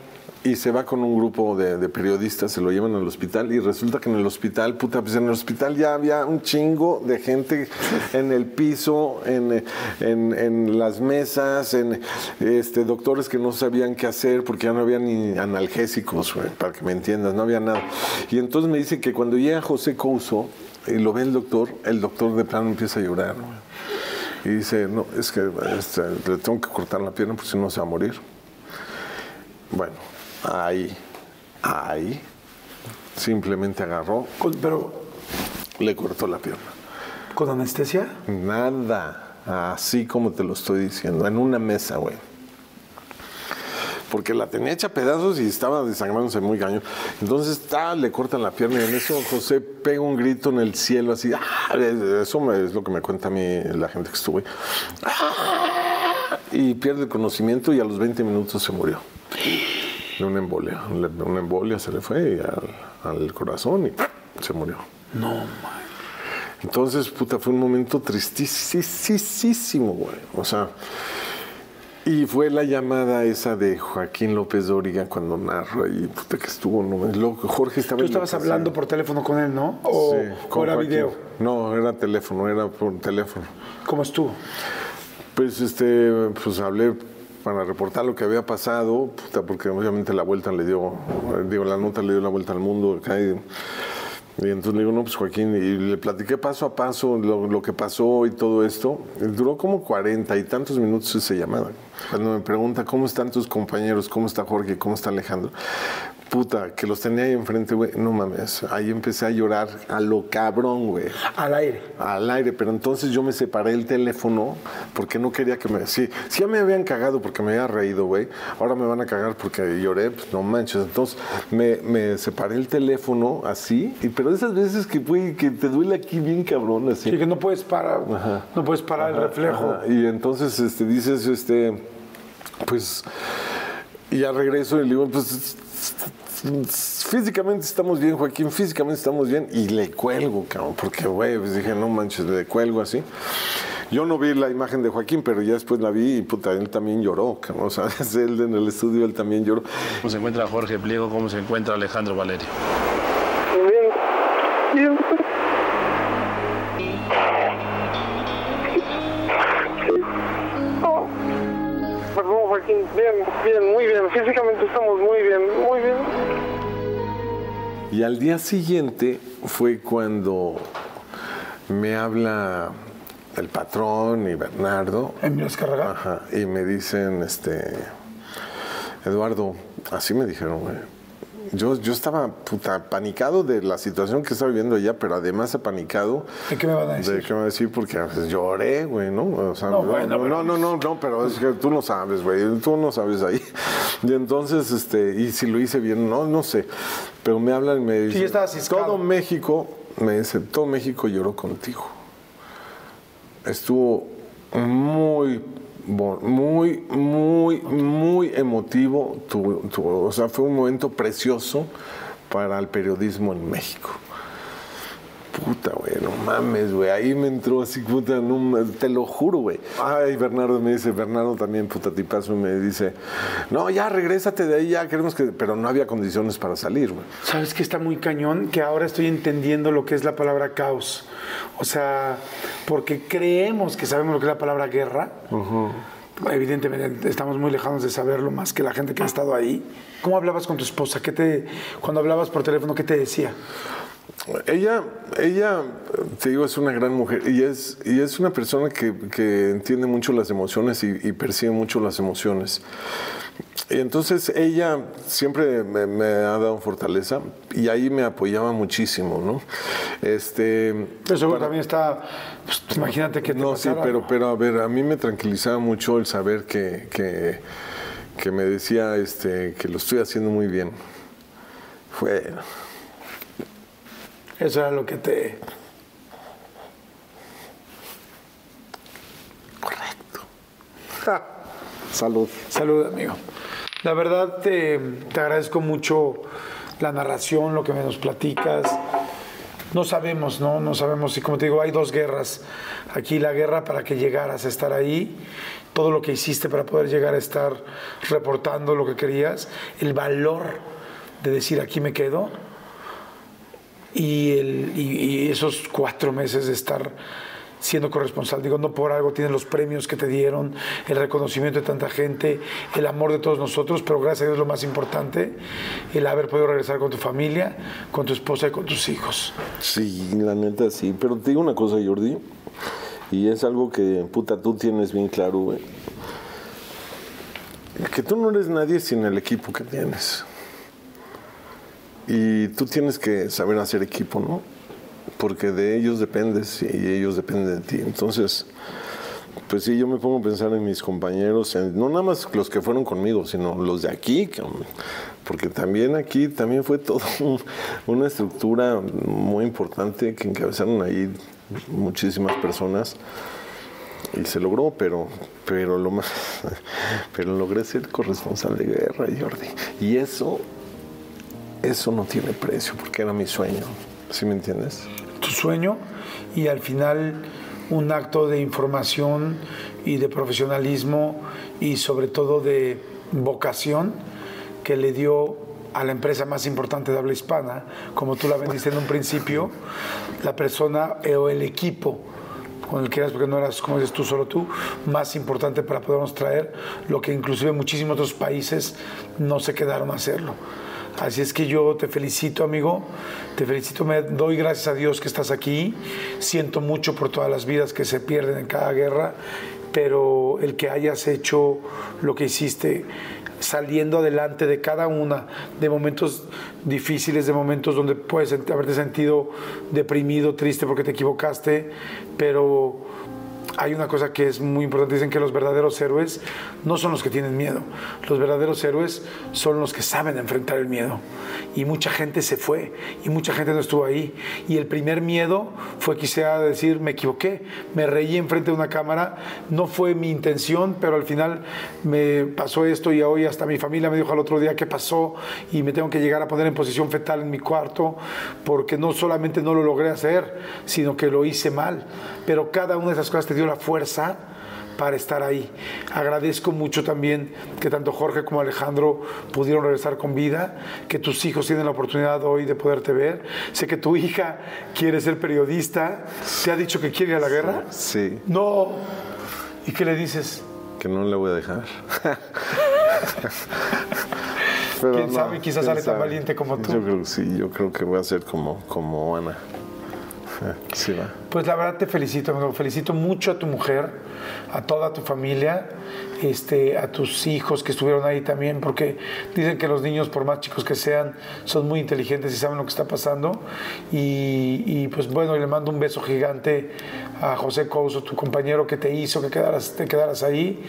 y se va con un grupo de, periodistas, se lo llevan al hospital y resulta que en el hospital, puta, pues en el hospital ya había un chingo de gente en el piso, en, en- las mesas, en este, doctores que no sabían qué hacer porque ya no había ni analgésicos, para que me entiendas, no había nada. Y entonces me dice que cuando llega José Couso y lo ve el doctor, el doctor de plano empieza a llorar, güey. Y dice, no, es que este, le tengo que cortar la pierna porque si no se va a morir. Bueno, ahí, ahí, simplemente agarró, pero, le cortó la pierna. ¿con anestesia? Nada, así como te lo estoy diciendo, en una mesa, güey. Porque la tenía hecha pedazos y estaba desangrándose muy cañón. Entonces, le cortan la pierna y en eso José pega un grito en el cielo así. ¡ah! Eso me- es lo que me cuenta a mí la gente que estuve. ¡Ah! Y pierde el conocimiento y a los 20 minutos se murió. De una embolia. Una embolia se le fue al, al corazón y se murió. No, Entonces, puta, fue un momento tristísimo, güey. O sea, y fue la llamada esa de Joaquín López Dóriga cuando narra y puta que estuvo, no, Lo- Jorge estaba Tú estabas hablando por teléfono con él, ¿no? O, Sí, con era Joaquín. video. No, era teléfono, era por teléfono. ¿Cómo estuvo? Pues este, pues hablé para reportar lo que había pasado, puta, porque obviamente la vuelta le dio, digo, la nota le dio la vuelta al mundo acá y, y entonces le digo, no, pues Joaquín, y le platiqué paso a paso lo, lo que pasó y todo esto. Duró como cuarenta y tantos minutos esa llamada. Cuando me pregunta cómo están tus compañeros, cómo está Jorge, cómo está Alejandro, puta, que los tenía ahí enfrente, güey, no mames. Ahí empecé a llorar a lo cabrón, güey Al aire. al aire, pero entonces yo me separé el teléfono porque no quería que me... Sí, si ya me habían cagado porque me había reído, güey, ahora me van a cagar porque lloré, pues no manches. Entonces me, me separé el teléfono así, y, pero esas veces que, güey, que te duele aquí bien cabrón, así. Sí, que no puedes parar, no puedes parar el reflejo. Ajá, Y entonces este, dices, este, pues, y ya regreso y le digo, pues, físicamente estamos bien, Joaquín, físicamente estamos bien, y le cuelgo, cabrón, porque, güey, pues dije, no manches, le cuelgo así. Yo no vi la imagen de Joaquín, pero ya después la vi y puta, él también lloró, cabrón. O sea, es él en el estudio, él también lloró. ¿Cómo se encuentra Jorge Pliego? ¿Cómo se encuentra Alejandro Valerio? Bien, bien. Perdón, Joaquín, bien, bien, muy bien. Físicamente Y al día siguiente fue cuando me habla el patrón y Bernardo. Emilio Azcárraga. Ajá, y me dicen, este, Eduardo, así me dijeron, güey. Yo, yo estaba puta panicado de la situación que estaba viviendo allá, pero además apanicado. ¿De qué me van a decir? ¿De qué me van a decir? Porque pues, lloré, güey, ¿no? O sea, No, no, bueno, no, pero- no, no, no, pero es que tú no sabes, güey, tú no sabes ahí. Y entonces, este, y si lo hice bien, no, no sé. Pero me hablan y me dicen, ciscado. todo México, me dice, todo México lloró contigo. Estuvo muy, muy, muy, muy emotivo. tu- o sea, fue un momento precioso para el periodismo en México. Puta, güey, no mames, güey. Ahí me entró así, puta, no te lo juro, güey. Ay, Bernardo me dice, Bernardo también, puta tipazo, me dice, no, ya, regrésate de ahí, ya queremos que. Pero no había condiciones para salir, güey. ¿Sabes que está muy cañón? Que ahora estoy entendiendo lo que es la palabra caos. O sea, porque creemos que sabemos lo que es la palabra guerra. Evidentemente estamos muy lejanos de saberlo más que la gente que ha estado ahí. ¿Cómo hablabas con tu esposa? ¿Qué te, cuando hablabas por teléfono, qué te decía? Ella, ella, te digo, es una gran mujer y es, y es una persona que, que entiende mucho las emociones y, y percibe mucho las emociones. Y entonces ella siempre me, me ha dado fortaleza y ahí me apoyaba muchísimo, ¿no? Este, Pero seguro también está, pues, imagínate que te no, sí, pero, pero a ver, a mí me tranquilizaba mucho el saber que, que, que me decía este, que lo estoy haciendo muy bien. Fue, Eso era lo que te... salud. Salud, amigo. La verdad, te, te agradezco mucho la narración, lo que me nos platicas. No sabemos, ¿no? No sabemos. Y como te digo, hay dos guerras. Aquí la guerra para que llegaras a estar ahí, todo lo que hiciste para poder llegar a estar reportando lo que querías, el valor de decir aquí me quedo y, el, y, esos cuatro meses de estar siendo corresponsal. Digo, no por algo tienes los premios que te dieron, el reconocimiento de tanta gente, el amor de todos nosotros, pero gracias a Dios lo más importante, el haber podido regresar con tu familia, con tu esposa y con tus hijos. Sí, la neta sí. Pero te digo una cosa, Jordi, y es algo que, puta, tú tienes bien claro, güey. Que tú no eres nadie sin el equipo que tienes. Y tú tienes que saber hacer equipo, ¿no? Porque de ellos dependes y ellos dependen de ti. Entonces, pues sí, yo me pongo a pensar en mis compañeros, en- no nada más los que fueron conmigo, sino los de aquí, porque también aquí también fue todo un- una estructura muy importante que encabezaron ahí muchísimas personas y se logró, pero, pero lo más, pero logré ser corresponsal de guerra, Jordi, y eso, eso no tiene precio, porque era mi sueño, ¿sí me entiendes? Tu sueño y al final un acto de información y de profesionalismo y sobre todo de vocación que le dio a la empresa más importante de habla hispana, como tú la vendiste en un principio, la persona o el equipo con el que eras, porque no eras, como dices tú, solo tú, más importante para podernos traer lo que inclusive muchísimos otros países no se quedaron a hacerlo. Así es que yo te felicito, amigo. Te felicito, me doy gracias a Dios que estás aquí. Siento mucho por todas las vidas que se pierden en cada guerra, pero el que hayas hecho lo que hiciste, saliendo adelante de cada una, de momentos difíciles, de momentos donde puedes haberte sentido deprimido, triste porque te equivocaste, pero hay una cosa que es muy importante, dicen que los verdaderos héroes no son los que tienen miedo, los verdaderos héroes son los que saben enfrentar el miedo. Y mucha gente se fue, y mucha gente no estuvo ahí. Y el primer miedo fue quizá decir, me equivoqué, me reí enfrente de una cámara, no fue mi intención, pero al final me pasó esto y hoy hasta mi familia me dijo al otro día qué pasó y me tengo que llegar a poner en posición fetal en mi cuarto porque no solamente no lo logré hacer, sino que lo hice mal. Pero cada una de esas cosas te dio la fuerza para estar ahí. Agradezco mucho también que tanto Jorge como Alejandro pudieron regresar con vida, que tus hijos tienen la oportunidad hoy de poderte ver. Sé que tu hija quiere ser periodista. ¿Te ha dicho que quiere ir a la guerra? Sí, No. ¿Y qué le dices? que no la voy a dejar. Pero ¿Quién sabe? Quizás sale tan valiente como tú. Yo creo que sí, yo creo que voy a ser como, como Ana. Pues la verdad te felicito. Felicito mucho a tu mujer, a toda tu familia, este, a tus hijos que estuvieron ahí también, porque dicen que los niños, por más chicos que sean, son muy inteligentes y saben lo que está pasando. Y, y, pues bueno, le mando un beso gigante a José Couso, tu compañero que te hizo que quedaras, te quedaras ahí.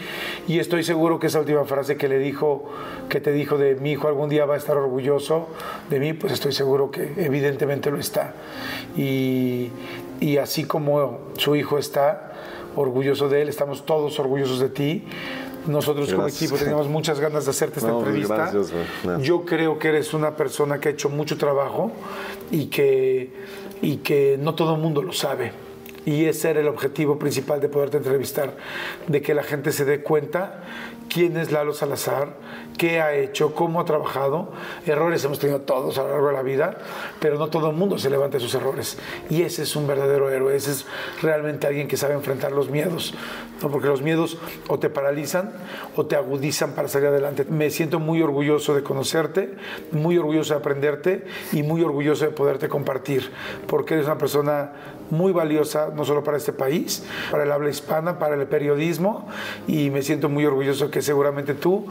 Y estoy seguro que esa última frase que le dijo, que te dijo de mi hijo algún día va a estar orgulloso de mí, pues estoy seguro que evidentemente lo está. Y, y así como su hijo está orgulloso de él, estamos todos orgullosos de ti. Nosotros como equipo teníamos muchas ganas de hacerte esta No, pues, entrevista. Gracias. Yo creo que eres una persona que ha hecho mucho trabajo y que, y que no todo el mundo lo sabe. Y ese era el objetivo principal de poderte entrevistar, de que la gente se dé cuenta quién es Lalo Salazar, qué ha hecho, cómo ha trabajado. Errores hemos tenido todos a lo largo de la vida, pero no todo el mundo se levanta de sus errores. Y ese es un verdadero héroe, ese es realmente alguien que sabe enfrentar los miedos, ¿no? porque los miedos o te paralizan o te agudizan para salir adelante. Me siento muy orgulloso de conocerte, muy orgulloso de aprenderte y muy orgulloso de poderte compartir, porque eres una persona muy valiosa, no solo para este país, para el habla hispana, para el periodismo, y me siento muy orgulloso que seguramente tú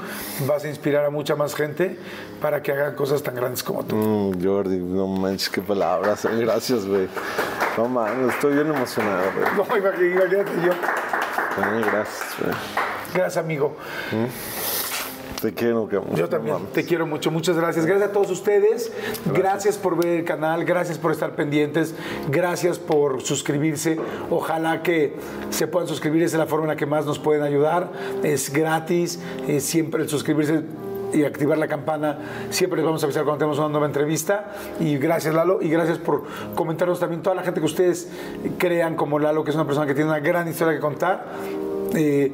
vas a inspirar a mucha más gente para que hagan cosas tan grandes como tú. Mm, Jordi, no manches, qué palabras. Gracias, güey. No mames, estoy bien emocionado, güey. No, imagínate yo. Ay, gracias, güey. Gracias, amigo. Te quiero, cabrón. Yo también te quiero mucho, muchas gracias. Gracias a todos ustedes. Gracias. por ver el canal, gracias por estar pendientes, gracias por suscribirse. Ojalá que se puedan suscribir, esa es la forma en la que más nos pueden ayudar. Es gratis, es siempre el suscribirse y activar la campana. Siempre les vamos a avisar cuando tenemos una nueva entrevista. Y gracias, Lalo. Y gracias por comentarnos también toda la gente que ustedes crean como Lalo, que es una persona que tiene una gran historia que contar. Eh,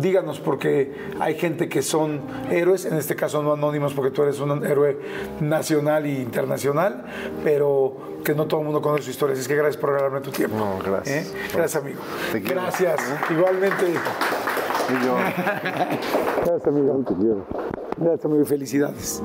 díganos porque hay gente que son héroes, en este caso no anónimos porque tú eres un héroe nacional e internacional, pero que no todo el mundo conoce su historia. Así es que gracias por regalarme tu tiempo. No, gracias. ¿Eh? Gracias, amigo. Te quiero. Gracias. Igualmente. Y yo. Gracias, amigo. Te quiero. Gracias, amigo. Felicidades.